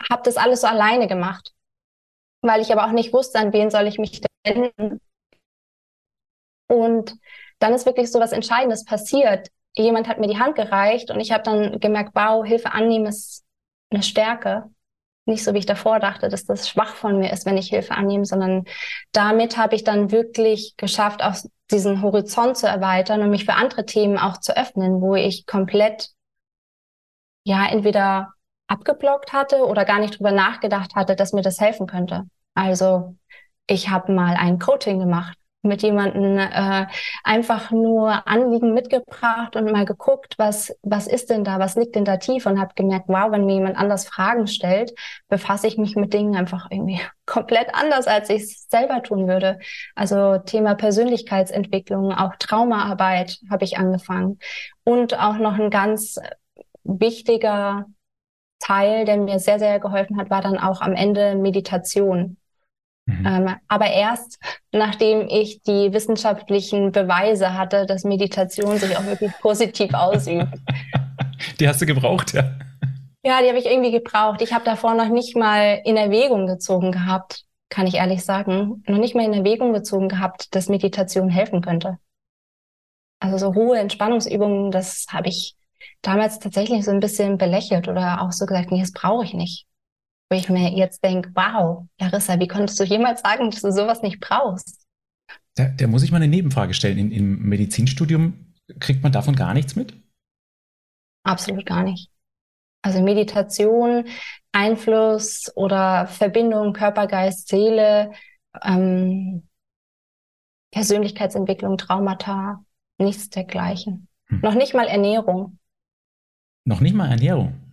habe das alles so alleine gemacht, weil ich aber auch nicht wusste, an wen soll ich mich wenden. Und dann ist wirklich so was Entscheidendes passiert jemand hat mir die Hand gereicht und ich habe dann gemerkt, wow, Hilfe annehmen ist eine Stärke. nicht so, wie ich davor dachte, dass das schwach von mir ist, wenn ich Hilfe annehme, sondern damit habe ich dann wirklich geschafft, auch diesen Horizont zu erweitern und mich für andere Themen auch zu öffnen, wo ich komplett, ja, entweder abgeblockt hatte oder gar nicht drüber nachgedacht hatte, dass mir das helfen könnte. Also ich habe mal ein Coaching gemacht mit jemandem äh, einfach nur Anliegen mitgebracht und mal geguckt, was was ist denn da, was liegt denn da tief und habe gemerkt, wow, wenn mir jemand anders Fragen stellt, befasse ich mich mit Dingen einfach irgendwie [laughs] komplett anders, als ich es selber tun würde. Also Thema Persönlichkeitsentwicklung, auch Traumaarbeit habe ich angefangen und auch noch ein ganz wichtiger Teil, der mir sehr sehr geholfen hat, war dann auch am Ende Meditation. Mhm. Ähm, aber erst nachdem ich die wissenschaftlichen Beweise hatte, dass Meditation sich auch wirklich positiv [laughs] ausübt. Die hast du gebraucht, ja? Ja, die habe ich irgendwie gebraucht. Ich habe davor noch nicht mal in Erwägung gezogen gehabt, kann ich ehrlich sagen. Noch nicht mal in Erwägung gezogen gehabt, dass Meditation helfen könnte. Also so hohe Entspannungsübungen, das habe ich damals tatsächlich so ein bisschen belächelt oder auch so gesagt, nee, das brauche ich nicht. Wo ich mir jetzt denke, wow, Larissa, wie konntest du jemals sagen, dass du sowas nicht brauchst? Da, da muss ich mal eine Nebenfrage stellen. In, Im Medizinstudium kriegt man davon gar nichts mit? Absolut gar nicht. Also Meditation, Einfluss oder Verbindung Körper, Geist, Seele, ähm, Persönlichkeitsentwicklung, Traumata, nichts dergleichen. Hm. Noch nicht mal Ernährung. Noch nicht mal Ernährung?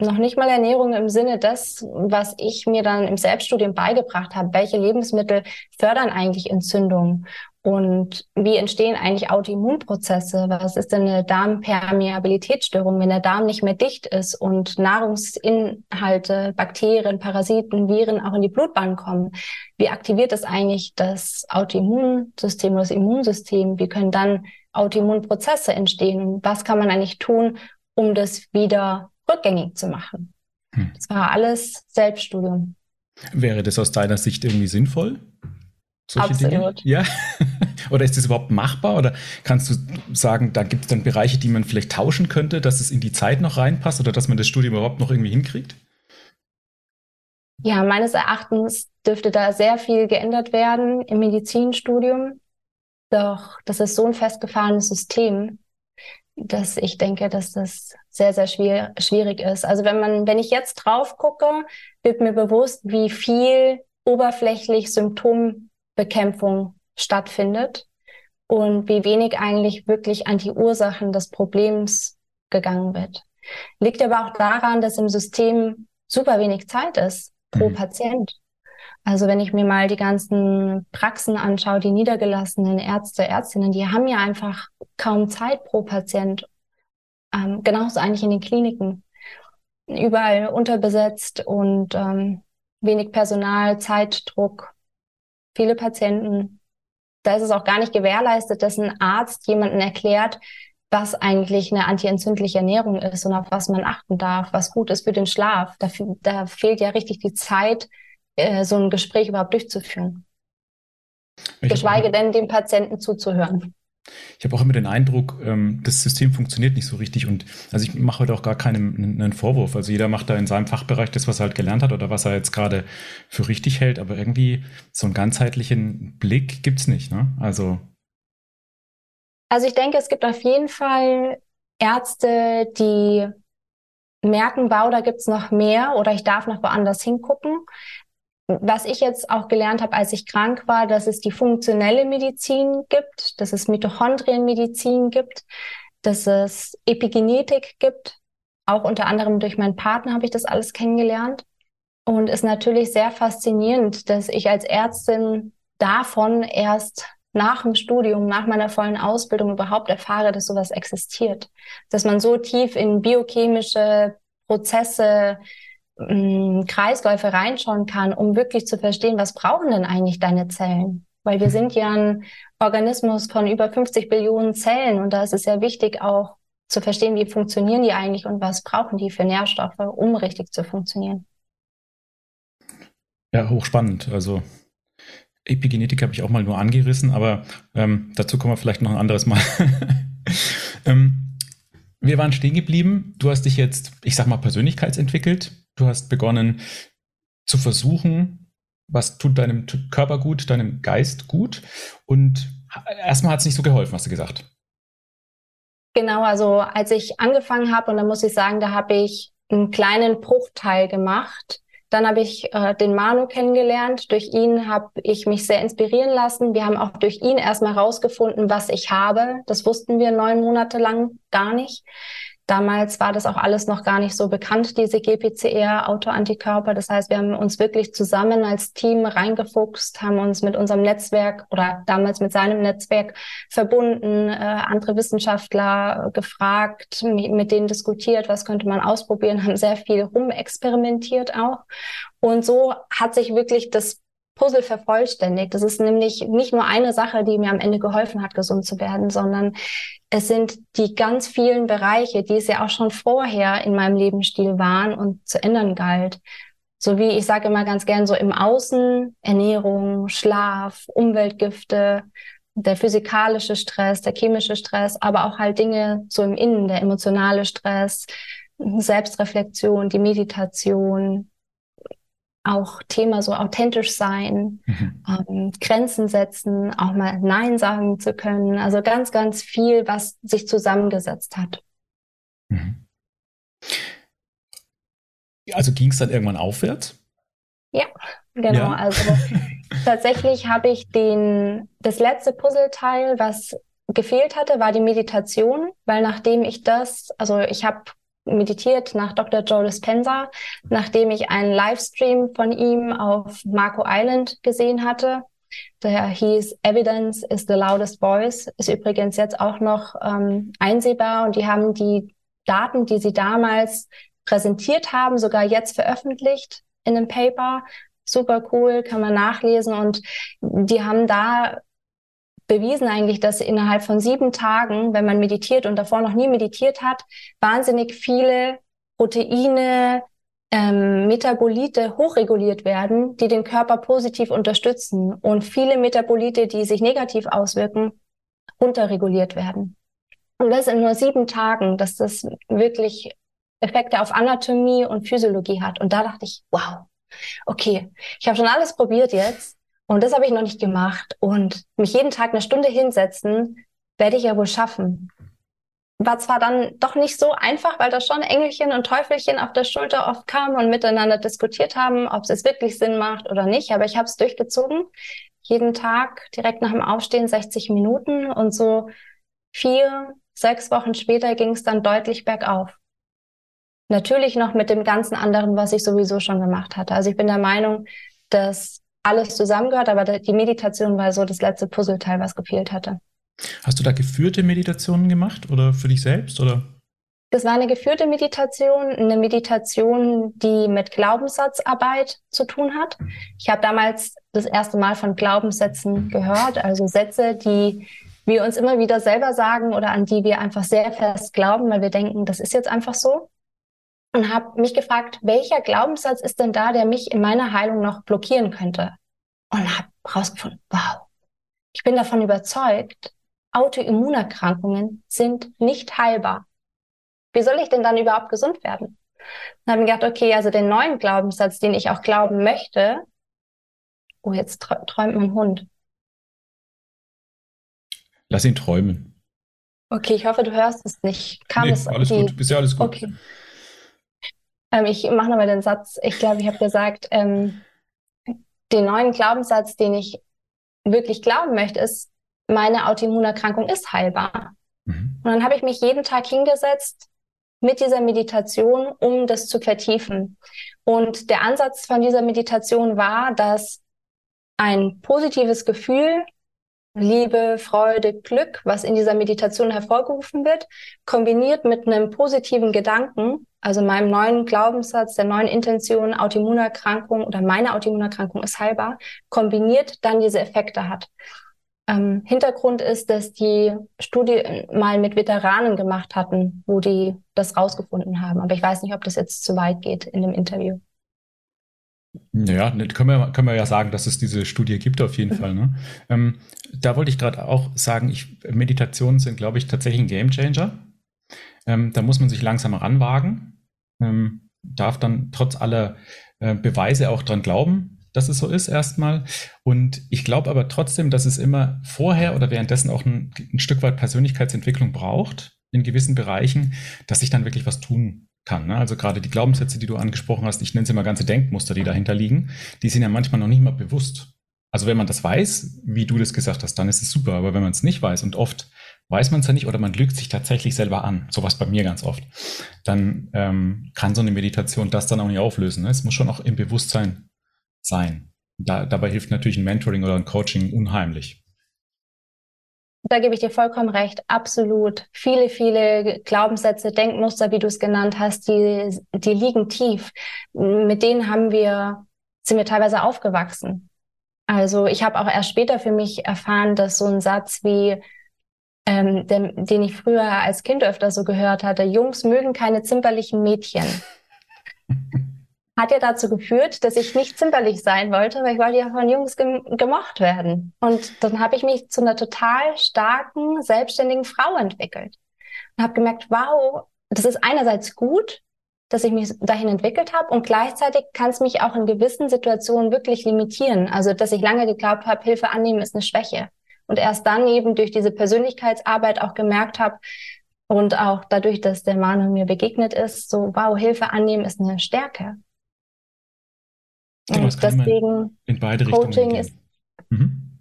Noch nicht mal Ernährung im Sinne des, was ich mir dann im Selbststudium beigebracht habe. Welche Lebensmittel fördern eigentlich Entzündungen? Und wie entstehen eigentlich Autoimmunprozesse? Was ist denn eine Darmpermeabilitätsstörung, wenn der Darm nicht mehr dicht ist und Nahrungsinhalte, Bakterien, Parasiten, Viren auch in die Blutbahn kommen? Wie aktiviert es eigentlich das Autoimmunsystem oder das Immunsystem? Wie können dann Autoimmunprozesse entstehen? Und was kann man eigentlich tun, um das wieder rückgängig zu machen. Hm. Das war alles Selbststudium. Wäre das aus deiner Sicht irgendwie sinnvoll? Solche Absolut. Dinge? Ja. [laughs] oder ist das überhaupt machbar? Oder kannst du sagen, da gibt es dann Bereiche, die man vielleicht tauschen könnte, dass es in die Zeit noch reinpasst oder dass man das Studium überhaupt noch irgendwie hinkriegt? Ja, meines Erachtens dürfte da sehr viel geändert werden im Medizinstudium. Doch das ist so ein festgefahrenes System, dass ich denke, dass das sehr, sehr schwer, schwierig ist. Also wenn man, wenn ich jetzt drauf gucke, wird mir bewusst, wie viel oberflächlich Symptombekämpfung stattfindet und wie wenig eigentlich wirklich an die Ursachen des Problems gegangen wird. Liegt aber auch daran, dass im System super wenig Zeit ist pro mhm. Patient. Also wenn ich mir mal die ganzen Praxen anschaue, die niedergelassenen Ärzte, Ärztinnen, die haben ja einfach kaum Zeit pro Patient. Ähm, genauso eigentlich in den Kliniken. Überall unterbesetzt und ähm, wenig Personal, Zeitdruck, viele Patienten. Da ist es auch gar nicht gewährleistet, dass ein Arzt jemanden erklärt, was eigentlich eine antientzündliche Ernährung ist und auf was man achten darf, was gut ist für den Schlaf. Da, da fehlt ja richtig die Zeit, äh, so ein Gespräch überhaupt durchzuführen. Ich Geschweige denn, dem Patienten zuzuhören. Ich habe auch immer den Eindruck, ähm, das System funktioniert nicht so richtig. Und also ich mache heute auch gar keinen einen Vorwurf. Also jeder macht da in seinem Fachbereich das, was er halt gelernt hat oder was er jetzt gerade für richtig hält. Aber irgendwie so einen ganzheitlichen Blick gibt es nicht. Ne? Also. Also ich denke, es gibt auf jeden Fall Ärzte, die merken, wow, da gibt's noch mehr oder ich darf noch woanders hingucken was ich jetzt auch gelernt habe, als ich krank war, dass es die funktionelle Medizin gibt, dass es Mitochondrienmedizin gibt, dass es Epigenetik gibt. Auch unter anderem durch meinen Partner habe ich das alles kennengelernt. Und es ist natürlich sehr faszinierend, dass ich als Ärztin davon erst nach dem Studium, nach meiner vollen Ausbildung überhaupt erfahre, dass sowas existiert. Dass man so tief in biochemische Prozesse, Kreisläufe reinschauen kann, um wirklich zu verstehen, was brauchen denn eigentlich deine Zellen? Weil wir sind ja ein Organismus von über 50 Billionen Zellen und da ist es sehr wichtig auch zu verstehen, wie funktionieren die eigentlich und was brauchen die für Nährstoffe, um richtig zu funktionieren. Ja, hochspannend. Also Epigenetik habe ich auch mal nur angerissen, aber ähm, dazu kommen wir vielleicht noch ein anderes Mal. [laughs] ähm, wir waren stehen geblieben. Du hast dich jetzt, ich sag mal, persönlichkeitsentwickelt Du hast begonnen zu versuchen, was tut deinem Körper gut, deinem Geist gut. Und erstmal hat es nicht so geholfen, hast du gesagt. Genau, also als ich angefangen habe, und da muss ich sagen, da habe ich einen kleinen Bruchteil gemacht. Dann habe ich äh, den Manu kennengelernt. Durch ihn habe ich mich sehr inspirieren lassen. Wir haben auch durch ihn erstmal rausgefunden, was ich habe. Das wussten wir neun Monate lang gar nicht. Damals war das auch alles noch gar nicht so bekannt, diese GPCR-Autoantikörper. Das heißt, wir haben uns wirklich zusammen als Team reingefuchst, haben uns mit unserem Netzwerk oder damals mit seinem Netzwerk verbunden, äh, andere Wissenschaftler gefragt, mit denen diskutiert, was könnte man ausprobieren, haben sehr viel rumexperimentiert auch. Und so hat sich wirklich das Puzzle vervollständigt. Das ist nämlich nicht nur eine Sache, die mir am Ende geholfen hat, gesund zu werden, sondern es sind die ganz vielen Bereiche, die es ja auch schon vorher in meinem Lebensstil waren und zu ändern galt. So wie ich sage immer ganz gern so im Außen, Ernährung, Schlaf, Umweltgifte, der physikalische Stress, der chemische Stress, aber auch halt Dinge so im Innen, der emotionale Stress, Selbstreflexion, die Meditation, auch Thema so authentisch sein, mhm. ähm, Grenzen setzen, auch mal Nein sagen zu können. Also ganz, ganz viel, was sich zusammengesetzt hat. Mhm. Also ging es dann irgendwann aufwärts? Ja, genau. Ja. Also [laughs] tatsächlich habe ich den, das letzte Puzzleteil, was gefehlt hatte, war die Meditation, weil nachdem ich das, also ich habe meditiert nach Dr. Joe Dispenza, nachdem ich einen Livestream von ihm auf Marco Island gesehen hatte. Der hieß Evidence is the loudest voice, ist übrigens jetzt auch noch ähm, einsehbar und die haben die Daten, die sie damals präsentiert haben, sogar jetzt veröffentlicht in einem Paper. Super cool, kann man nachlesen und die haben da bewiesen eigentlich, dass innerhalb von sieben Tagen, wenn man meditiert und davor noch nie meditiert hat, wahnsinnig viele Proteine, ähm, Metabolite hochreguliert werden, die den Körper positiv unterstützen und viele Metabolite, die sich negativ auswirken, runterreguliert werden. Und das in nur sieben Tagen, dass das wirklich Effekte auf Anatomie und Physiologie hat. Und da dachte ich, wow, okay, ich habe schon alles probiert jetzt. Und das habe ich noch nicht gemacht. Und mich jeden Tag eine Stunde hinsetzen, werde ich ja wohl schaffen. War zwar dann doch nicht so einfach, weil da schon Engelchen und Teufelchen auf der Schulter oft kamen und miteinander diskutiert haben, ob es wirklich Sinn macht oder nicht. Aber ich habe es durchgezogen. Jeden Tag direkt nach dem Aufstehen 60 Minuten und so vier, sechs Wochen später ging es dann deutlich bergauf. Natürlich noch mit dem ganzen anderen, was ich sowieso schon gemacht hatte. Also ich bin der Meinung, dass alles zusammengehört, aber die Meditation war so das letzte Puzzleteil, was gefehlt hatte. Hast du da geführte Meditationen gemacht oder für dich selbst oder? Das war eine geführte Meditation, eine Meditation, die mit Glaubenssatzarbeit zu tun hat. Ich habe damals das erste Mal von Glaubenssätzen gehört, also Sätze, die wir uns immer wieder selber sagen oder an die wir einfach sehr fest glauben, weil wir denken, das ist jetzt einfach so und habe mich gefragt, welcher Glaubenssatz ist denn da, der mich in meiner Heilung noch blockieren könnte? Und habe herausgefunden, wow, ich bin davon überzeugt, Autoimmunerkrankungen sind nicht heilbar. Wie soll ich denn dann überhaupt gesund werden? Dann habe ich gedacht, okay, also den neuen Glaubenssatz, den ich auch glauben möchte, oh, jetzt träumt mein Hund. Lass ihn träumen. Okay, ich hoffe, du hörst es nicht. Kam nee, es alles okay. gut, bisher alles gut. Okay. Ähm, ich mache nochmal den Satz. Ich glaube, ich habe gesagt, ähm, den neuen Glaubenssatz, den ich wirklich glauben möchte, ist, meine Autoimmunerkrankung ist heilbar. Mhm. Und dann habe ich mich jeden Tag hingesetzt mit dieser Meditation, um das zu vertiefen. Und der Ansatz von dieser Meditation war, dass ein positives Gefühl, Liebe, Freude, Glück, was in dieser Meditation hervorgerufen wird, kombiniert mit einem positiven Gedanken, also meinem neuen Glaubenssatz, der neuen Intention, Autoimmunerkrankung oder meine Autoimmunerkrankung ist heilbar, kombiniert dann diese Effekte hat. Ähm, Hintergrund ist, dass die Studie mal mit Veteranen gemacht hatten, wo die das rausgefunden haben. Aber ich weiß nicht, ob das jetzt zu weit geht in dem Interview. Ja, ne, können wir, können wir ja sagen, dass es diese Studie gibt auf jeden. [laughs] Fall. Ne? Ähm, da wollte ich gerade auch sagen, ich, Meditationen sind, glaube ich, tatsächlich ein Gamechanger. Ähm, da muss man sich langsam ranwagen. Ähm, darf dann trotz aller äh, Beweise auch dran glauben, dass es so ist erstmal. Und ich glaube aber trotzdem, dass es immer vorher oder währenddessen auch ein, ein Stück weit Persönlichkeitsentwicklung braucht in gewissen Bereichen, dass ich dann wirklich was tun kann. Ne? Also gerade die Glaubenssätze, die du angesprochen hast, ich nenne sie mal ganze Denkmuster, die dahinter liegen, die sind ja manchmal noch nicht mal bewusst. Also wenn man das weiß, wie du das gesagt hast, dann ist es super. Aber wenn man es nicht weiß und oft weiß man es ja nicht oder man lügt sich tatsächlich selber an, sowas bei mir ganz oft, dann ähm, kann so eine Meditation das dann auch nicht auflösen. Ne? Es muss schon auch im Bewusstsein sein. Da, dabei hilft natürlich ein Mentoring oder ein Coaching unheimlich. Da gebe ich dir vollkommen recht, absolut. Viele, viele Glaubenssätze, Denkmuster, wie du es genannt hast, die, die liegen tief. Mit denen haben wir, sind wir teilweise aufgewachsen. Also ich habe auch erst später für mich erfahren, dass so ein Satz wie, ähm, den, den ich früher als Kind öfter so gehört hatte, Jungs mögen keine zimperlichen Mädchen. Hat ja dazu geführt, dass ich nicht zimperlich sein wollte, weil ich wollte ja von Jungs gem gemocht werden. Und dann habe ich mich zu einer total starken, selbstständigen Frau entwickelt. Und habe gemerkt, wow, das ist einerseits gut, dass ich mich dahin entwickelt habe und gleichzeitig kann es mich auch in gewissen Situationen wirklich limitieren. Also, dass ich lange geglaubt habe, Hilfe annehmen ist eine Schwäche. Und erst dann eben durch diese Persönlichkeitsarbeit auch gemerkt habe, und auch dadurch, dass der Manu mir begegnet ist, so, wow, Hilfe annehmen ist eine Stärke. Genau, und deswegen in beide Coaching Richtungen ist mhm.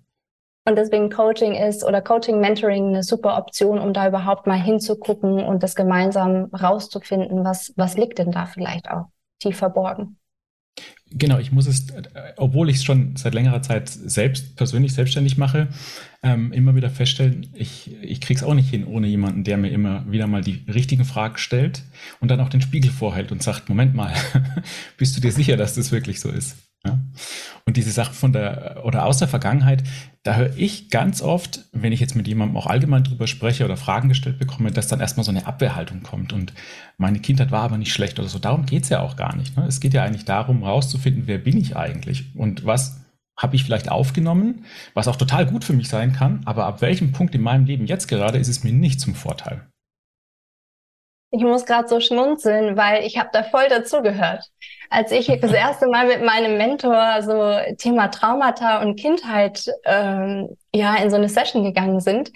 und deswegen Coaching ist oder Coaching Mentoring eine super Option, um da überhaupt mal hinzugucken und das gemeinsam rauszufinden, was was liegt denn da vielleicht auch tief verborgen. Genau, ich muss es, obwohl ich es schon seit längerer Zeit selbst persönlich selbstständig mache, ähm, immer wieder feststellen, ich, ich kriege es auch nicht hin ohne jemanden, der mir immer wieder mal die richtigen Fragen stellt und dann auch den Spiegel vorhält und sagt, Moment mal, [laughs] bist du dir sicher, dass das wirklich so ist? Ja? Und diese Sache von der oder aus der Vergangenheit, da höre ich ganz oft, wenn ich jetzt mit jemandem auch allgemein drüber spreche oder Fragen gestellt bekomme, dass dann erstmal so eine Abwehrhaltung kommt und meine Kindheit war aber nicht schlecht oder so. Darum geht es ja auch gar nicht. Ne? Es geht ja eigentlich darum, rauszufinden, wer bin ich eigentlich und was habe ich vielleicht aufgenommen, was auch total gut für mich sein kann, aber ab welchem Punkt in meinem Leben jetzt gerade ist es mir nicht zum Vorteil. Ich muss gerade so schmunzeln, weil ich habe da voll dazugehört. Als ich das erste Mal mit meinem Mentor so Thema Traumata und Kindheit ähm, ja in so eine Session gegangen sind,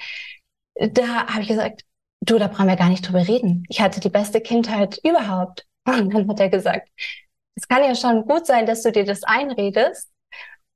da habe ich gesagt, du, da brauchen wir gar nicht drüber reden. Ich hatte die beste Kindheit überhaupt. Und dann hat er gesagt, es kann ja schon gut sein, dass du dir das einredest.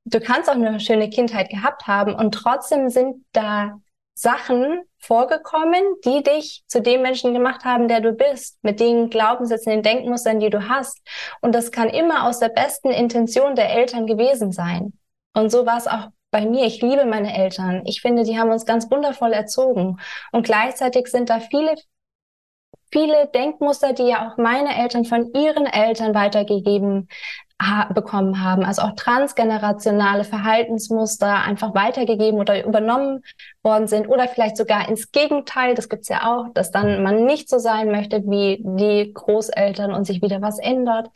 Du kannst auch eine schöne Kindheit gehabt haben und trotzdem sind da Sachen vorgekommen, die dich zu dem Menschen gemacht haben, der du bist, mit den Glaubenssätzen, den Denkmustern, die du hast. Und das kann immer aus der besten Intention der Eltern gewesen sein. Und so war es auch bei mir. Ich liebe meine Eltern. Ich finde, die haben uns ganz wundervoll erzogen. Und gleichzeitig sind da viele, viele Denkmuster, die ja auch meine Eltern von ihren Eltern weitergegeben ha bekommen haben, also auch transgenerationale Verhaltensmuster einfach weitergegeben oder übernommen worden sind oder vielleicht sogar ins Gegenteil, das gibt's ja auch, dass dann man nicht so sein möchte wie die Großeltern und sich wieder was ändert.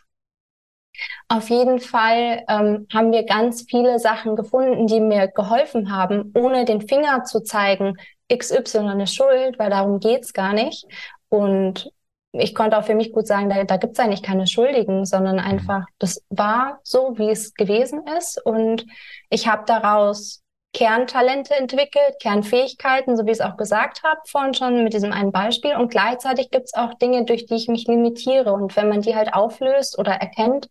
Auf jeden Fall ähm, haben wir ganz viele Sachen gefunden, die mir geholfen haben, ohne den Finger zu zeigen, XY ist schuld, weil darum geht's gar nicht. Und ich konnte auch für mich gut sagen, da, da gibt es eigentlich keine Schuldigen, sondern mhm. einfach, das war so, wie es gewesen ist. Und ich habe daraus Kerntalente entwickelt, Kernfähigkeiten, so wie ich es auch gesagt habe, vorhin schon mit diesem einen Beispiel. Und gleichzeitig gibt es auch Dinge, durch die ich mich limitiere. Und wenn man die halt auflöst oder erkennt,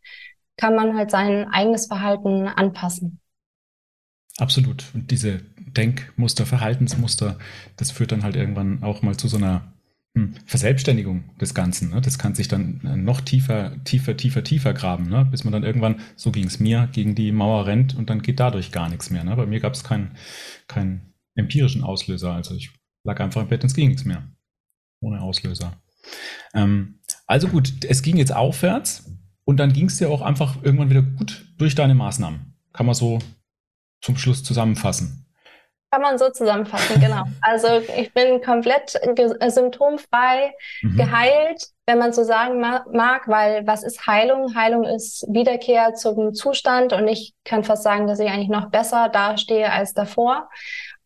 kann man halt sein eigenes Verhalten anpassen. Absolut. Und diese Denkmuster, Verhaltensmuster, das führt dann halt irgendwann auch mal zu so einer Verselbstständigung des Ganzen. Ne? Das kann sich dann äh, noch tiefer, tiefer, tiefer, tiefer graben, ne? bis man dann irgendwann, so ging es mir, gegen die Mauer rennt und dann geht dadurch gar nichts mehr. Ne? Bei mir gab es keinen keinen empirischen Auslöser. Also ich lag einfach im Bett und es ging nichts mehr. Ohne Auslöser. Ähm, also gut, es ging jetzt aufwärts und dann ging es dir auch einfach irgendwann wieder gut durch deine Maßnahmen. Kann man so zum Schluss zusammenfassen. Kann man so zusammenfassen, genau. Also ich bin komplett äh, symptomfrei mhm. geheilt, wenn man so sagen mag, weil was ist Heilung? Heilung ist Wiederkehr zum Zustand und ich kann fast sagen, dass ich eigentlich noch besser dastehe als davor.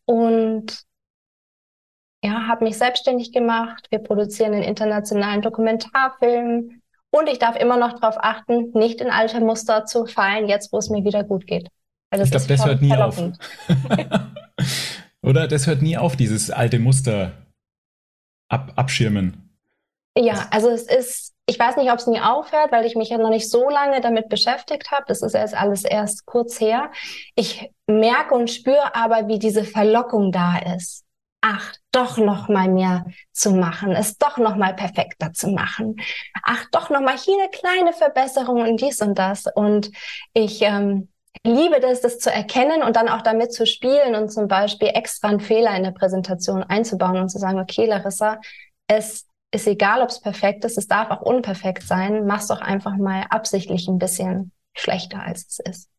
Und ja, habe mich selbstständig gemacht. Wir produzieren einen internationalen Dokumentarfilm Und ich darf immer noch darauf achten, nicht in alte Muster zu fallen, jetzt wo es mir wieder gut geht. Also ich glaube, das hört nie auf. [laughs] Oder das hört nie auf, dieses alte Muster ab abschirmen. Ja, also es ist, ich weiß nicht, ob es nie aufhört, weil ich mich ja noch nicht so lange damit beschäftigt habe. Das ist erst alles erst kurz her. Ich merke und spüre aber, wie diese Verlockung da ist. Ach, doch noch mal mehr zu machen, es doch noch mal perfekter zu machen. Ach, doch noch mal hier eine kleine Verbesserung und dies und das. Und ich ähm, liebe das, das zu erkennen und dann auch damit zu spielen und zum Beispiel extra einen Fehler in der Präsentation einzubauen und zu sagen, okay, Larissa, es ist egal, ob es perfekt ist, es darf auch unperfekt sein, mach's doch einfach mal absichtlich ein bisschen schlechter, als es ist.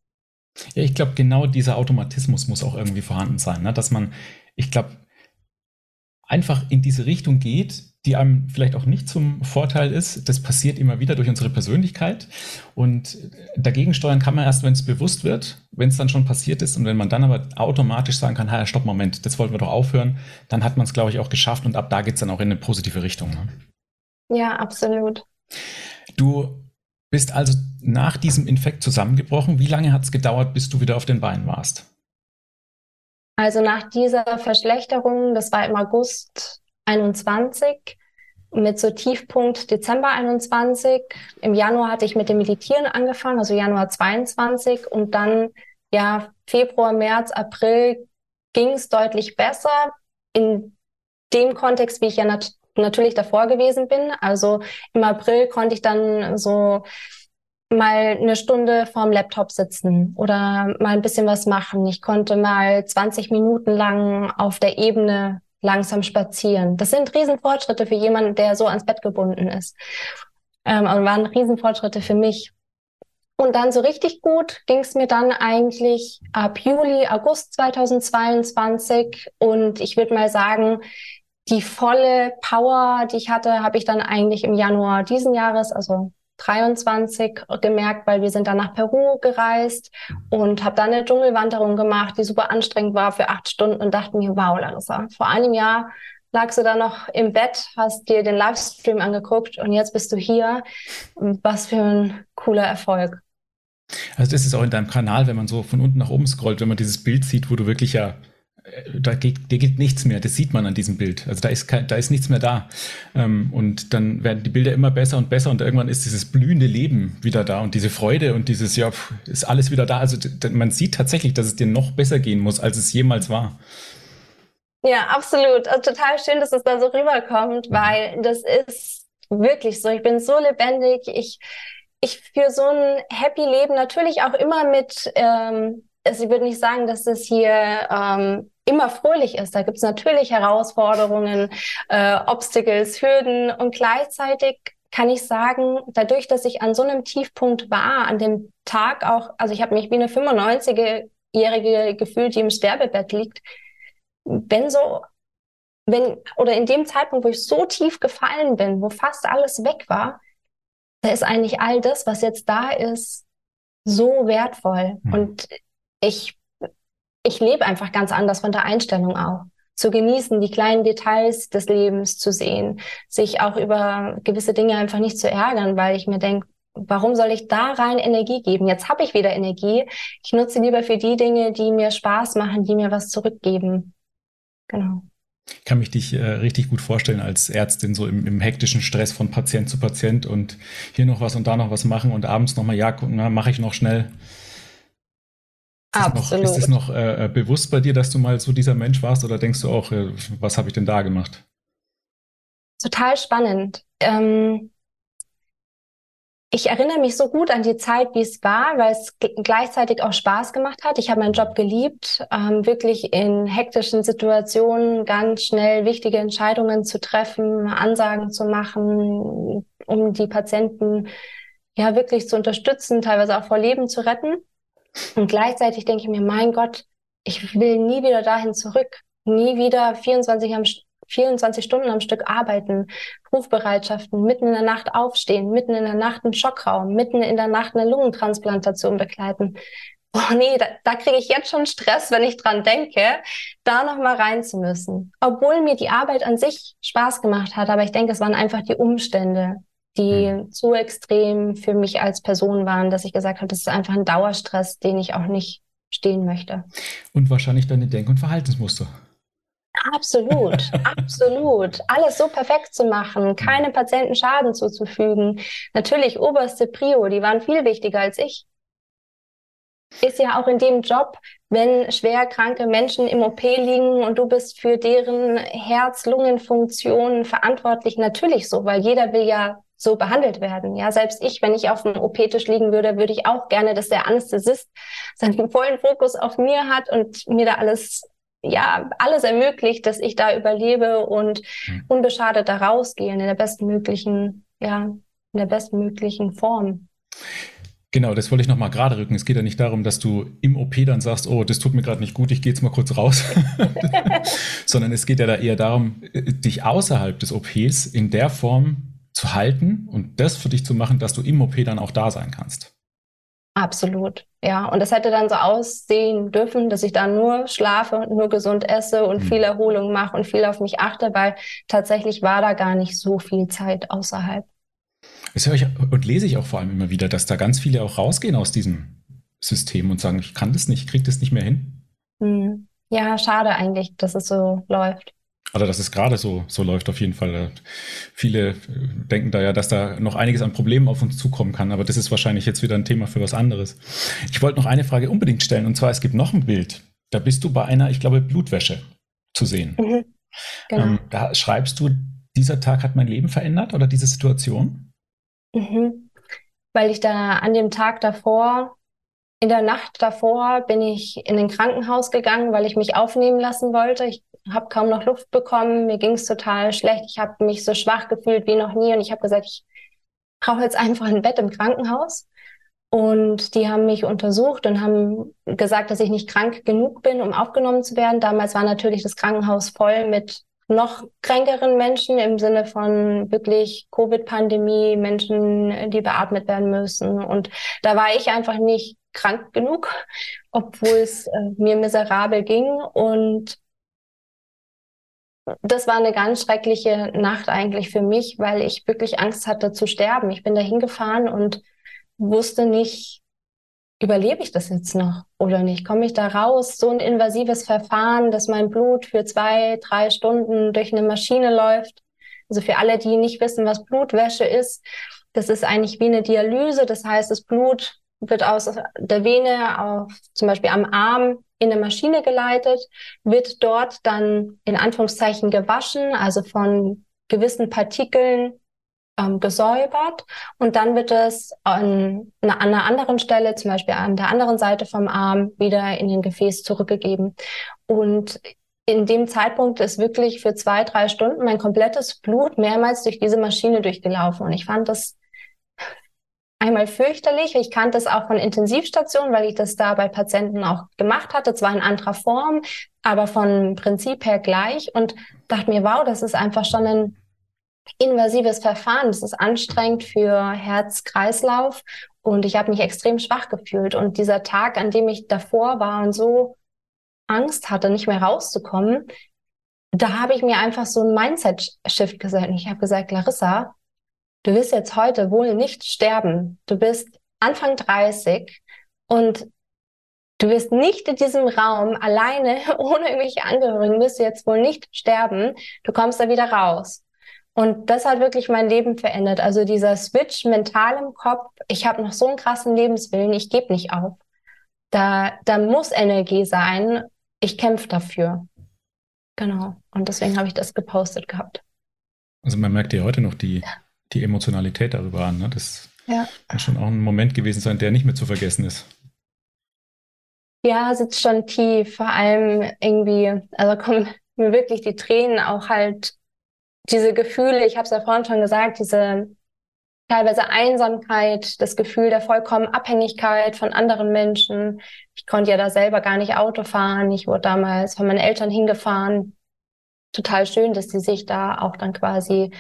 Ja, ich glaube, genau dieser Automatismus muss auch irgendwie vorhanden sein, ne? dass man, ich glaube, einfach in diese Richtung geht, die einem vielleicht auch nicht zum Vorteil ist. Das passiert immer wieder durch unsere Persönlichkeit. Und dagegen steuern kann man erst, wenn es bewusst wird, wenn es dann schon passiert ist. Und wenn man dann aber automatisch sagen kann, ha, stopp, Moment, das wollten wir doch aufhören, dann hat man es, glaube ich, auch geschafft. Und ab da geht es dann auch in eine positive Richtung. Ne? Ja, absolut. Du bist also nach diesem Infekt zusammengebrochen. Wie lange hat es gedauert, bis du wieder auf den Beinen warst? Also nach dieser Verschlechterung, das war im August 21 mit so Tiefpunkt Dezember 21. Im Januar hatte ich mit dem Meditieren angefangen, also Januar 22 und dann ja Februar, März, April ging es deutlich besser in dem Kontext, wie ich ja nat natürlich davor gewesen bin. Also im April konnte ich dann so mal eine Stunde vorm Laptop sitzen oder mal ein bisschen was machen. Ich konnte mal 20 Minuten lang auf der Ebene langsam spazieren. Das sind Riesenfortschritte für jemanden, der so ans Bett gebunden ist. Ähm, und waren Riesenfortschritte für mich. Und dann so richtig gut ging es mir dann eigentlich ab Juli, August 2022. Und ich würde mal sagen, die volle Power, die ich hatte, habe ich dann eigentlich im Januar diesen Jahres, also 23 gemerkt, weil wir sind dann nach Peru gereist und habe dann eine Dschungelwanderung gemacht, die super anstrengend war für acht Stunden und dachte mir, wow, Larissa, vor einem Jahr lagst du da noch im Bett, hast dir den Livestream angeguckt und jetzt bist du hier. Was für ein cooler Erfolg. Also das ist auch in deinem Kanal, wenn man so von unten nach oben scrollt, wenn man dieses Bild sieht, wo du wirklich ja da geht, da geht nichts mehr. Das sieht man an diesem Bild. Also da ist, kein, da ist nichts mehr da. Ähm, und dann werden die Bilder immer besser und besser und irgendwann ist dieses blühende Leben wieder da und diese Freude und dieses, ja, ist alles wieder da. Also man sieht tatsächlich, dass es dir noch besser gehen muss, als es jemals war. Ja, absolut. Also total schön, dass es da so rüberkommt, mhm. weil das ist wirklich so. Ich bin so lebendig. Ich, ich führe so ein happy Leben, natürlich auch immer mit, ähm, also ich würde nicht sagen, dass das hier ähm, immer fröhlich ist. Da gibt es natürlich Herausforderungen, äh, Obstacles, Hürden und gleichzeitig kann ich sagen, dadurch, dass ich an so einem Tiefpunkt war, an dem Tag auch, also ich habe mich wie eine 95-Jährige gefühlt, die im Sterbebett liegt, wenn so, wenn, oder in dem Zeitpunkt, wo ich so tief gefallen bin, wo fast alles weg war, da ist eigentlich all das, was jetzt da ist, so wertvoll. Mhm. Und ich ich lebe einfach ganz anders von der Einstellung auch. Zu genießen, die kleinen Details des Lebens zu sehen, sich auch über gewisse Dinge einfach nicht zu ärgern, weil ich mir denke, warum soll ich da rein Energie geben? Jetzt habe ich wieder Energie. Ich nutze lieber für die Dinge, die mir Spaß machen, die mir was zurückgeben. Genau. Ich kann mich dich äh, richtig gut vorstellen als Ärztin, so im, im, hektischen Stress von Patient zu Patient und hier noch was und da noch was machen und abends nochmal, ja, mache ich noch schnell. Ist Absolut. Noch, ist es noch äh, äh, bewusst bei dir, dass du mal so dieser Mensch warst oder denkst du auch, äh, was habe ich denn da gemacht? Total spannend. Ähm, ich erinnere mich so gut an die Zeit, wie es war, weil es gleichzeitig auch Spaß gemacht hat. Ich habe meinen Job geliebt, ähm, wirklich in hektischen Situationen ganz schnell wichtige Entscheidungen zu treffen, Ansagen zu machen, um die Patienten ja wirklich zu unterstützen, teilweise auch vor Leben zu retten. Und gleichzeitig denke ich mir, mein Gott, ich will nie wieder dahin zurück. Nie wieder 24, am, 24 Stunden am Stück arbeiten, Rufbereitschaften, mitten in der Nacht aufstehen, mitten in der Nacht einen Schockraum, mitten in der Nacht eine Lungentransplantation begleiten. Oh nee, da, da kriege ich jetzt schon Stress, wenn ich dran denke, da nochmal rein zu müssen. Obwohl mir die Arbeit an sich Spaß gemacht hat, aber ich denke, es waren einfach die Umstände, die mhm. zu extrem für mich als Person waren, dass ich gesagt habe, das ist einfach ein Dauerstress, den ich auch nicht stehen möchte. Und wahrscheinlich deine Denk- und Verhaltensmuster. Absolut, [laughs] absolut. Alles so perfekt zu machen, keine Patienten Schaden zuzufügen. Natürlich oberste Prio, die waren viel wichtiger als ich. Ist ja auch in dem Job, wenn schwer kranke Menschen im OP liegen und du bist für deren Herz-Lungen-Funktionen verantwortlich, natürlich so, weil jeder will ja so behandelt werden. Ja, selbst ich, wenn ich auf dem OP-Tisch liegen würde, würde ich auch gerne, dass der Anästhesist [laughs] seinen vollen Fokus auf mir hat und mir da alles ja, alles ermöglicht, dass ich da überlebe und mhm. unbeschadet da rausgehe in der bestmöglichen, ja, in der bestmöglichen Form. Genau, das wollte ich nochmal gerade rücken. Es geht ja nicht darum, dass du im OP dann sagst, oh, das tut mir gerade nicht gut, ich gehe jetzt mal kurz raus. [laughs] Sondern es geht ja da eher darum, dich außerhalb des OPs in der Form zu halten und das für dich zu machen, dass du im OP dann auch da sein kannst. Absolut, ja. Und das hätte dann so aussehen dürfen, dass ich da nur schlafe und nur gesund esse und mhm. viel Erholung mache und viel auf mich achte, weil tatsächlich war da gar nicht so viel Zeit außerhalb. Das höre ich und lese ich auch vor allem immer wieder, dass da ganz viele auch rausgehen aus diesem System und sagen, ich kann das nicht, kriege das nicht mehr hin. Mhm. Ja, schade eigentlich, dass es so läuft. Oder dass es gerade so, so läuft auf jeden Fall. Viele denken da ja, dass da noch einiges an Problemen auf uns zukommen kann, aber das ist wahrscheinlich jetzt wieder ein Thema für was anderes. Ich wollte noch eine Frage unbedingt stellen, und zwar, es gibt noch ein Bild. Da bist du bei einer, ich glaube, Blutwäsche zu sehen. Mhm. Genau. Ähm, da schreibst du, dieser Tag hat mein Leben verändert oder diese Situation? Mhm. Weil ich da an dem Tag davor in der Nacht davor bin ich in ein Krankenhaus gegangen, weil ich mich aufnehmen lassen wollte. Ich habe kaum noch Luft bekommen, mir ging es total schlecht, ich habe mich so schwach gefühlt wie noch nie und ich habe gesagt, ich brauche jetzt einfach ein Bett im Krankenhaus. Und die haben mich untersucht und haben gesagt, dass ich nicht krank genug bin, um aufgenommen zu werden. Damals war natürlich das Krankenhaus voll mit noch kränkeren Menschen im Sinne von wirklich Covid-Pandemie, Menschen, die beatmet werden müssen. Und da war ich einfach nicht krank genug, obwohl es äh, mir miserabel ging. Und das war eine ganz schreckliche Nacht eigentlich für mich, weil ich wirklich Angst hatte zu sterben. Ich bin da hingefahren und wusste nicht, überlebe ich das jetzt noch oder nicht? Komme ich da raus? So ein invasives Verfahren, dass mein Blut für zwei, drei Stunden durch eine Maschine läuft. Also für alle, die nicht wissen, was Blutwäsche ist, das ist eigentlich wie eine Dialyse. Das heißt, das Blut wird aus der Vene auf, zum Beispiel am Arm in eine Maschine geleitet, wird dort dann in Anführungszeichen gewaschen, also von gewissen Partikeln ähm, gesäubert und dann wird es an, an einer anderen Stelle, zum Beispiel an der anderen Seite vom Arm, wieder in den Gefäß zurückgegeben. Und in dem Zeitpunkt ist wirklich für zwei, drei Stunden mein komplettes Blut mehrmals durch diese Maschine durchgelaufen. Und ich fand das einmal fürchterlich. Ich kannte es auch von Intensivstationen, weil ich das da bei Patienten auch gemacht hatte. Zwar in anderer Form, aber von Prinzip her gleich und dachte mir, wow, das ist einfach schon ein invasives Verfahren. Das ist anstrengend für Herz-Kreislauf und ich habe mich extrem schwach gefühlt. Und dieser Tag, an dem ich davor war und so Angst hatte, nicht mehr rauszukommen, da habe ich mir einfach so ein Mindset-Shift gesagt. Ich habe gesagt, Larissa, du wirst jetzt heute wohl nicht sterben. Du bist Anfang 30 und du wirst nicht in diesem Raum alleine, [laughs] ohne irgendwelche Angehörigen, wirst du jetzt wohl nicht sterben. Du kommst da wieder raus. Und das hat wirklich mein Leben verändert. Also dieser Switch mental im Kopf, ich habe noch so einen krassen Lebenswillen, ich gebe nicht auf. Da, da muss Energie sein. Ich kämpfe dafür. Genau. Und deswegen habe ich das gepostet gehabt. Also man merkt ja heute noch die, die Emotionalität darüber an. Ne? Das ja. kann schon auch ein Moment gewesen sein, der nicht mehr zu vergessen ist. Ja, sitzt schon tief. Vor allem irgendwie, also kommen mir wirklich die Tränen auch halt, diese Gefühle, ich habe es ja vorhin schon gesagt, diese teilweise Einsamkeit, das Gefühl der vollkommenen Abhängigkeit von anderen Menschen. Ich konnte ja da selber gar nicht Auto fahren. Ich wurde damals von meinen Eltern hingefahren. Total schön, dass die sich da auch dann quasi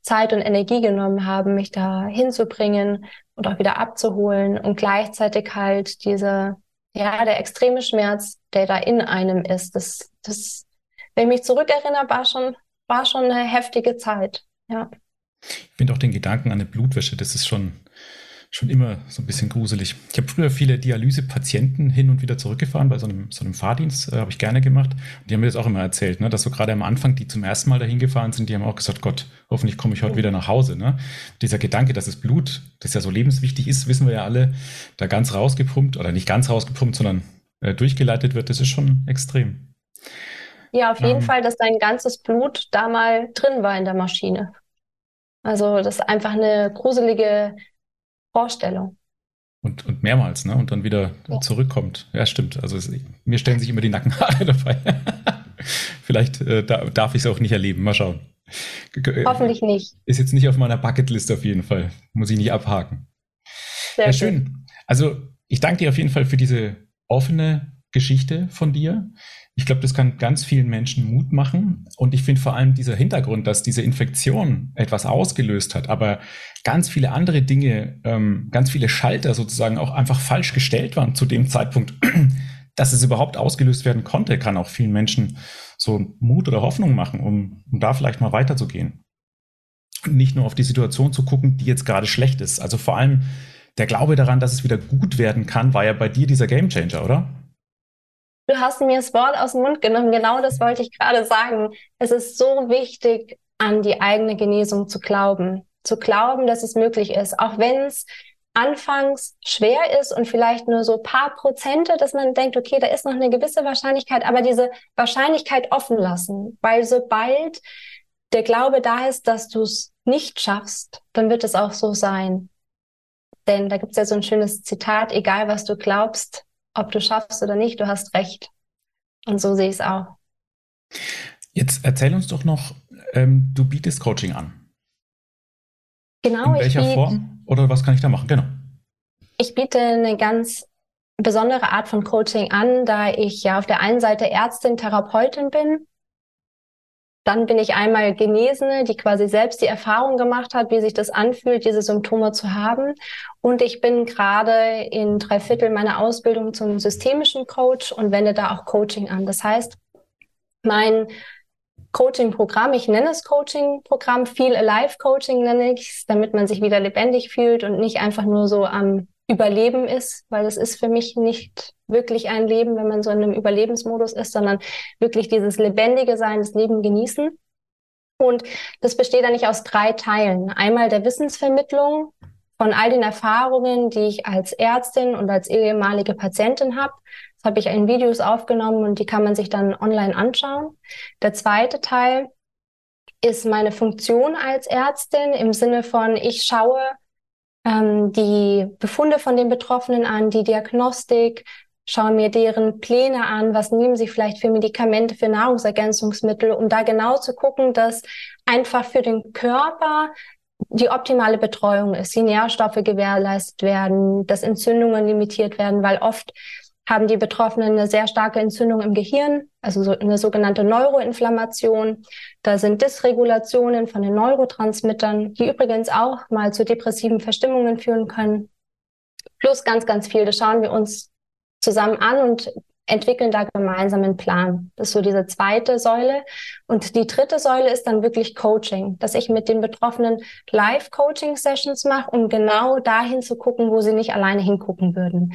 Zeit und Energie genommen haben, mich da hinzubringen und auch wieder abzuholen und gleichzeitig halt diese, ja, der extreme Schmerz, der da in einem ist. Das, das, wenn ich mich zurückerinnere, war schon, war schon eine heftige Zeit, ja. Ich finde auch den Gedanken an eine Blutwäsche, das ist schon, schon immer so ein bisschen gruselig. Ich habe früher viele Dialysepatienten hin und wieder zurückgefahren bei so einem, so einem Fahrdienst, äh, habe ich gerne gemacht. Und die haben mir das auch immer erzählt, ne, dass so gerade am Anfang, die zum ersten Mal dahin gefahren sind, die haben auch gesagt, Gott, hoffentlich komme ich heute wieder nach Hause. Ne? Dieser Gedanke, dass das Blut, das ja so lebenswichtig ist, wissen wir ja alle, da ganz rausgepumpt oder nicht ganz rausgepumpt, sondern äh, durchgeleitet wird, das ist schon extrem. Ja, auf jeden ähm, Fall, dass dein ganzes Blut da mal drin war in der Maschine. Also das ist einfach eine gruselige Vorstellung. Und, und mehrmals, ne? Und dann wieder ja. zurückkommt. Ja, stimmt. Also es, mir stellen sich immer die Nackenhaare [laughs] dabei. Vielleicht äh, da, darf ich es auch nicht erleben. Mal schauen. Äh, Hoffentlich nicht. Ist jetzt nicht auf meiner Bucketlist auf jeden Fall. Muss ich nicht abhaken. Sehr ja, schön. Also ich danke dir auf jeden Fall für diese offene Geschichte von dir. Ich glaube, das kann ganz vielen Menschen Mut machen. Und ich finde vor allem dieser Hintergrund, dass diese Infektion etwas ausgelöst hat, aber ganz viele andere Dinge, ähm, ganz viele Schalter sozusagen auch einfach falsch gestellt waren zu dem Zeitpunkt, [clears throat] dass es überhaupt ausgelöst werden konnte, kann auch vielen Menschen so Mut oder Hoffnung machen, um, um da vielleicht mal weiterzugehen. Und nicht nur auf die Situation zu gucken, die jetzt gerade schlecht ist. Also vor allem der Glaube daran, dass es wieder gut werden kann, war ja bei dir dieser Gamechanger, oder? Du hast mir das Wort aus dem Mund genommen. Genau das wollte ich gerade sagen. Es ist so wichtig, an die eigene Genesung zu glauben. Zu glauben, dass es möglich ist. Auch wenn es anfangs schwer ist und vielleicht nur so paar Prozente, dass man denkt, okay, da ist noch eine gewisse Wahrscheinlichkeit, aber diese Wahrscheinlichkeit offen lassen. Weil sobald der Glaube da ist, dass du es nicht schaffst, dann wird es auch so sein. Denn da gibt es ja so ein schönes Zitat, egal was du glaubst, ob du schaffst oder nicht, du hast recht. Und so sehe ich es auch. Jetzt erzähl uns doch noch, ähm, du bietest Coaching an. Genau. In welcher biet, Form oder was kann ich da machen? Genau. Ich biete eine ganz besondere Art von Coaching an, da ich ja auf der einen Seite Ärztin, Therapeutin bin dann bin ich einmal Genesene, die quasi selbst die Erfahrung gemacht hat, wie sich das anfühlt, diese Symptome zu haben. Und ich bin gerade in drei Viertel meiner Ausbildung zum systemischen Coach und wende da auch Coaching an. Das heißt, mein Coaching-Programm, ich nenne es Coaching-Programm, Feel Alive Coaching nenne ich es, damit man sich wieder lebendig fühlt und nicht einfach nur so am Überleben ist, weil das ist für mich nicht wirklich ein Leben, wenn man so in einem Überlebensmodus ist, sondern wirklich dieses lebendige Sein, das Leben genießen. Und das besteht eigentlich aus drei Teilen. Einmal der Wissensvermittlung von all den Erfahrungen, die ich als Ärztin und als ehemalige Patientin habe. Das habe ich in Videos aufgenommen und die kann man sich dann online anschauen. Der zweite Teil ist meine Funktion als Ärztin im Sinne von, ich schaue ähm, die Befunde von den Betroffenen an, die Diagnostik, schaue mir deren Pläne an, was nehmen sie vielleicht für Medikamente, für Nahrungsergänzungsmittel, um da genau zu gucken, dass einfach für den Körper die optimale Betreuung ist, die Nährstoffe gewährleistet werden, dass Entzündungen limitiert werden, weil oft haben die Betroffenen eine sehr starke Entzündung im Gehirn, also so eine sogenannte Neuroinflammation. Da sind Dysregulationen von den Neurotransmittern, die übrigens auch mal zu depressiven Verstimmungen führen können. Plus ganz, ganz viel. Das schauen wir uns zusammen an und entwickeln da gemeinsam einen Plan. Das ist so diese zweite Säule. Und die dritte Säule ist dann wirklich Coaching, dass ich mit den Betroffenen Live-Coaching-Sessions mache, um genau dahin zu gucken, wo sie nicht alleine hingucken würden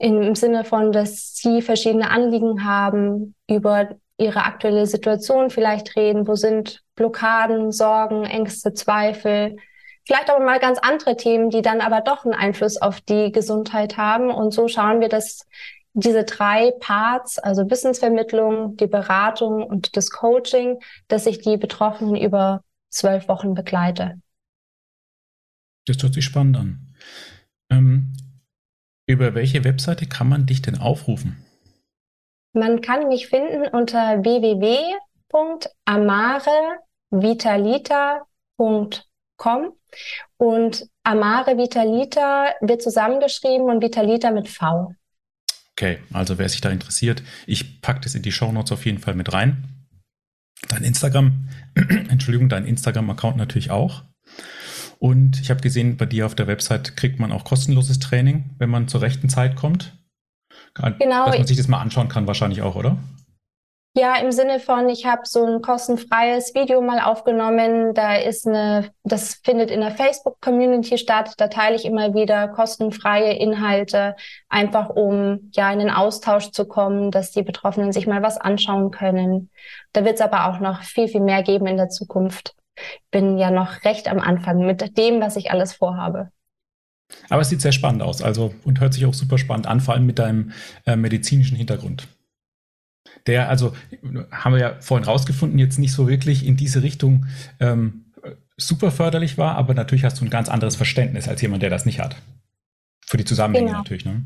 im Sinne von, dass sie verschiedene Anliegen haben, über ihre aktuelle Situation vielleicht reden, wo sind Blockaden, Sorgen, Ängste, Zweifel, vielleicht aber mal ganz andere Themen, die dann aber doch einen Einfluss auf die Gesundheit haben. Und so schauen wir, dass diese drei Parts, also Wissensvermittlung, die Beratung und das Coaching, dass ich die Betroffenen über zwölf Wochen begleite. Das hört sich spannend an. Ähm, über welche Webseite kann man dich denn aufrufen? Man kann mich finden unter www.amarevitalita.com und Amare Vitalita wird zusammengeschrieben und Vitalita mit V. Okay, also wer sich da interessiert, ich packe das in die Show Notes auf jeden Fall mit rein. Dein Instagram, [clears throat] Entschuldigung, dein Instagram-Account natürlich auch. Und ich habe gesehen, bei dir auf der Website kriegt man auch kostenloses Training, wenn man zur rechten Zeit kommt. Genau. Dass man sich das mal anschauen kann, wahrscheinlich auch, oder? Ja, im Sinne von, ich habe so ein kostenfreies Video mal aufgenommen. Da ist eine, das findet in der Facebook-Community statt. Da teile ich immer wieder kostenfreie Inhalte, einfach um ja in den Austausch zu kommen, dass die Betroffenen sich mal was anschauen können. Da wird es aber auch noch viel, viel mehr geben in der Zukunft. Bin ja noch recht am Anfang mit dem, was ich alles vorhabe. Aber es sieht sehr spannend aus, also und hört sich auch super spannend an, vor allem mit deinem äh, medizinischen Hintergrund der, also haben wir ja vorhin rausgefunden, jetzt nicht so wirklich in diese Richtung ähm, super förderlich war, aber natürlich hast du ein ganz anderes Verständnis als jemand, der das nicht hat. Für die Zusammenhänge genau. natürlich, ne?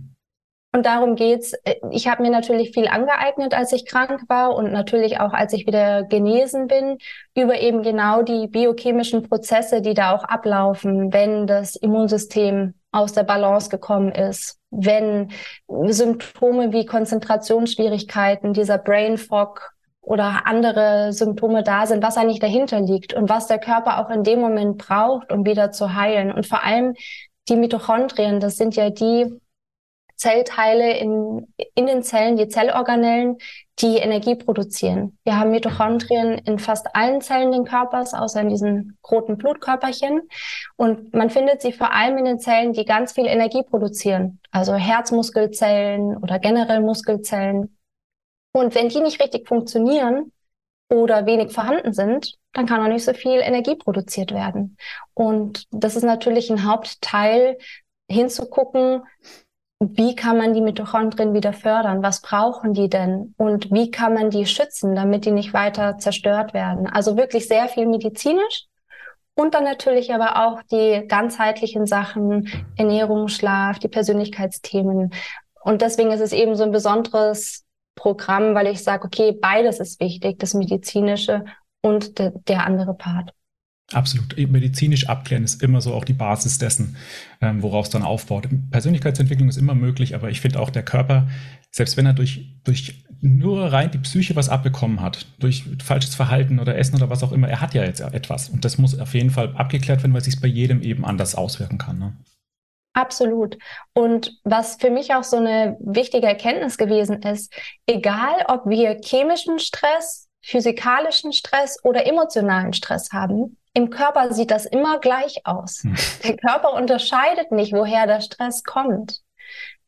Und darum geht's. Ich habe mir natürlich viel angeeignet, als ich krank war und natürlich auch, als ich wieder genesen bin, über eben genau die biochemischen Prozesse, die da auch ablaufen, wenn das Immunsystem aus der Balance gekommen ist, wenn Symptome wie Konzentrationsschwierigkeiten, dieser Brain Fog oder andere Symptome da sind, was eigentlich dahinter liegt und was der Körper auch in dem Moment braucht, um wieder zu heilen. Und vor allem die Mitochondrien, das sind ja die Zellteile in, in den Zellen, die Zellorganellen, die Energie produzieren. Wir haben Mitochondrien in fast allen Zellen des Körpers, außer in diesen roten Blutkörperchen. Und man findet sie vor allem in den Zellen, die ganz viel Energie produzieren. Also Herzmuskelzellen oder generell Muskelzellen. Und wenn die nicht richtig funktionieren oder wenig vorhanden sind, dann kann auch nicht so viel Energie produziert werden. Und das ist natürlich ein Hauptteil, hinzugucken, wie kann man die Mitochondrien wieder fördern? Was brauchen die denn? Und wie kann man die schützen, damit die nicht weiter zerstört werden? Also wirklich sehr viel medizinisch. Und dann natürlich aber auch die ganzheitlichen Sachen, Ernährung, Schlaf, die Persönlichkeitsthemen. Und deswegen ist es eben so ein besonderes Programm, weil ich sage, okay, beides ist wichtig, das medizinische und de der andere Part. Absolut. Medizinisch abklären ist immer so auch die Basis dessen, ähm, worauf es dann aufbaut. Persönlichkeitsentwicklung ist immer möglich, aber ich finde auch der Körper, selbst wenn er durch, durch nur rein die Psyche was abbekommen hat, durch falsches Verhalten oder Essen oder was auch immer, er hat ja jetzt etwas. Und das muss auf jeden Fall abgeklärt werden, weil es sich bei jedem eben anders auswirken kann. Ne? Absolut. Und was für mich auch so eine wichtige Erkenntnis gewesen ist, egal ob wir chemischen Stress, physikalischen Stress oder emotionalen Stress haben, im Körper sieht das immer gleich aus. Hm. Der Körper unterscheidet nicht, woher der Stress kommt.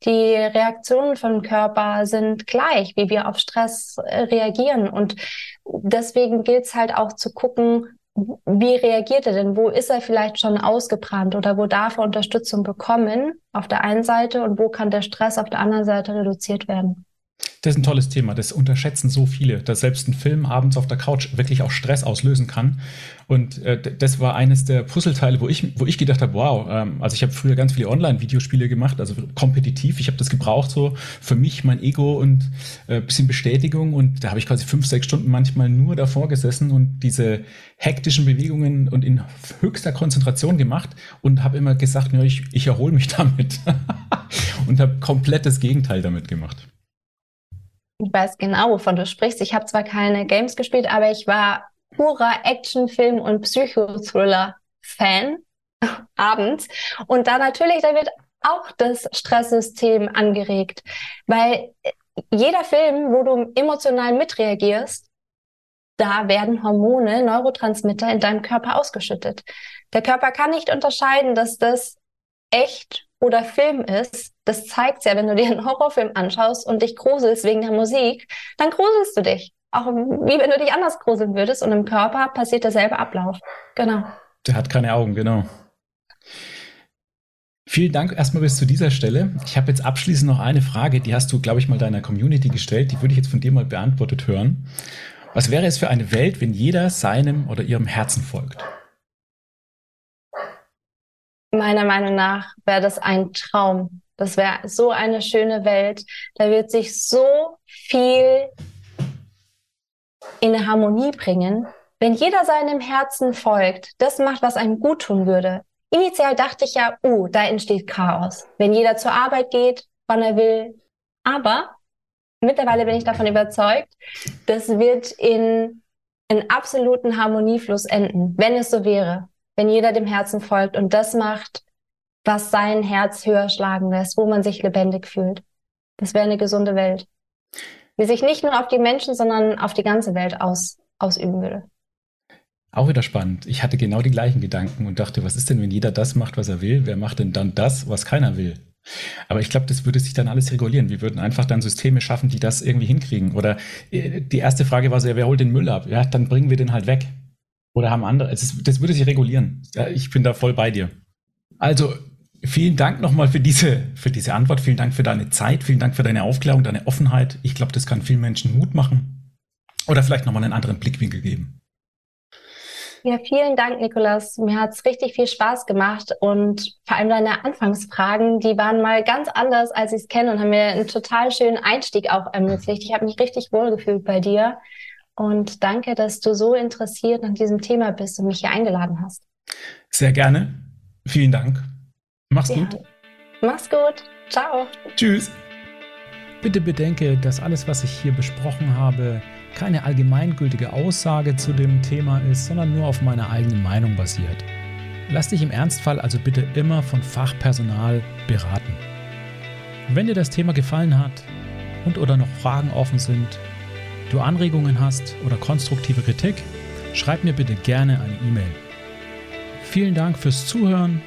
Die Reaktionen vom Körper sind gleich, wie wir auf Stress äh, reagieren. Und deswegen gilt es halt auch zu gucken, wie reagiert er denn? Wo ist er vielleicht schon ausgebrannt oder wo darf er Unterstützung bekommen auf der einen Seite und wo kann der Stress auf der anderen Seite reduziert werden? Das ist ein tolles Thema. Das unterschätzen so viele, dass selbst ein Film abends auf der Couch wirklich auch Stress auslösen kann. Und äh, das war eines der Puzzleteile, wo ich, wo ich gedacht habe, wow, ähm, also ich habe früher ganz viele Online-Videospiele gemacht, also kompetitiv. Ich habe das gebraucht so für mich, mein Ego und äh, bisschen Bestätigung. Und da habe ich quasi fünf, sechs Stunden manchmal nur davor gesessen und diese hektischen Bewegungen und in höchster Konzentration gemacht und habe immer gesagt, ja, ich, ich erhole mich [laughs] damit. und habe komplett das Gegenteil damit gemacht. Ich weiß genau, wovon du sprichst. Ich habe zwar keine Games gespielt, aber ich war purer Actionfilm und Psychothriller-Fan [laughs] abends. Und da natürlich, da wird auch das Stresssystem angeregt, weil jeder Film, wo du emotional mitreagierst, da werden Hormone, Neurotransmitter in deinem Körper ausgeschüttet. Der Körper kann nicht unterscheiden, dass das echt oder Film ist, das zeigt ja, wenn du dir einen Horrorfilm anschaust und dich gruselst wegen der Musik, dann gruselst du dich. Auch wie wenn du dich anders gruseln würdest und im Körper passiert derselbe Ablauf. Genau. Der hat keine Augen, genau. Vielen Dank erstmal bis zu dieser Stelle. Ich habe jetzt abschließend noch eine Frage, die hast du, glaube ich, mal deiner Community gestellt. Die würde ich jetzt von dir mal beantwortet hören. Was wäre es für eine Welt, wenn jeder seinem oder ihrem Herzen folgt? Meiner Meinung nach wäre das ein Traum. Das wäre so eine schöne Welt. Da wird sich so viel in Harmonie bringen, wenn jeder seinem Herzen folgt, das macht, was einem gut tun würde. Initial dachte ich ja, uh, da entsteht Chaos, wenn jeder zur Arbeit geht, wann er will. Aber mittlerweile bin ich davon überzeugt, das wird in einen absoluten Harmoniefluss enden, wenn es so wäre wenn jeder dem Herzen folgt und das macht, was sein Herz höher schlagen lässt, wo man sich lebendig fühlt. Das wäre eine gesunde Welt. die sich nicht nur auf die Menschen, sondern auf die ganze Welt aus, ausüben würde. Auch wieder spannend. Ich hatte genau die gleichen Gedanken und dachte, was ist denn, wenn jeder das macht, was er will? Wer macht denn dann das, was keiner will? Aber ich glaube, das würde sich dann alles regulieren. Wir würden einfach dann Systeme schaffen, die das irgendwie hinkriegen. Oder äh, die erste Frage war so, ja, wer holt den Müll ab? Ja, dann bringen wir den halt weg. Oder haben andere. Das, das würde sich regulieren. Ich bin da voll bei dir. Also, vielen Dank nochmal für diese, für diese Antwort. Vielen Dank für deine Zeit. Vielen Dank für deine Aufklärung, deine Offenheit. Ich glaube, das kann vielen Menschen Mut machen. Oder vielleicht nochmal einen anderen Blickwinkel geben. Ja, vielen Dank, Nikolas. Mir hat es richtig viel Spaß gemacht und vor allem deine Anfangsfragen, die waren mal ganz anders, als ich es kenne und haben mir einen total schönen Einstieg auch ermöglicht. Ich habe mich richtig wohlgefühlt bei dir und danke, dass du so interessiert an diesem Thema bist und mich hier eingeladen hast. Sehr gerne. Vielen Dank. Mach's ja. gut. Mach's gut. Ciao. Tschüss. Bitte bedenke, dass alles, was ich hier besprochen habe, keine allgemeingültige Aussage zu dem Thema ist, sondern nur auf meiner eigenen Meinung basiert. Lass dich im Ernstfall also bitte immer von Fachpersonal beraten. Wenn dir das Thema gefallen hat und oder noch Fragen offen sind, du Anregungen hast oder konstruktive Kritik, schreib mir bitte gerne eine E-Mail. Vielen Dank fürs Zuhören.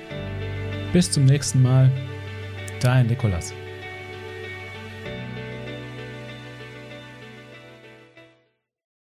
Bis zum nächsten Mal. Dein Nikolas.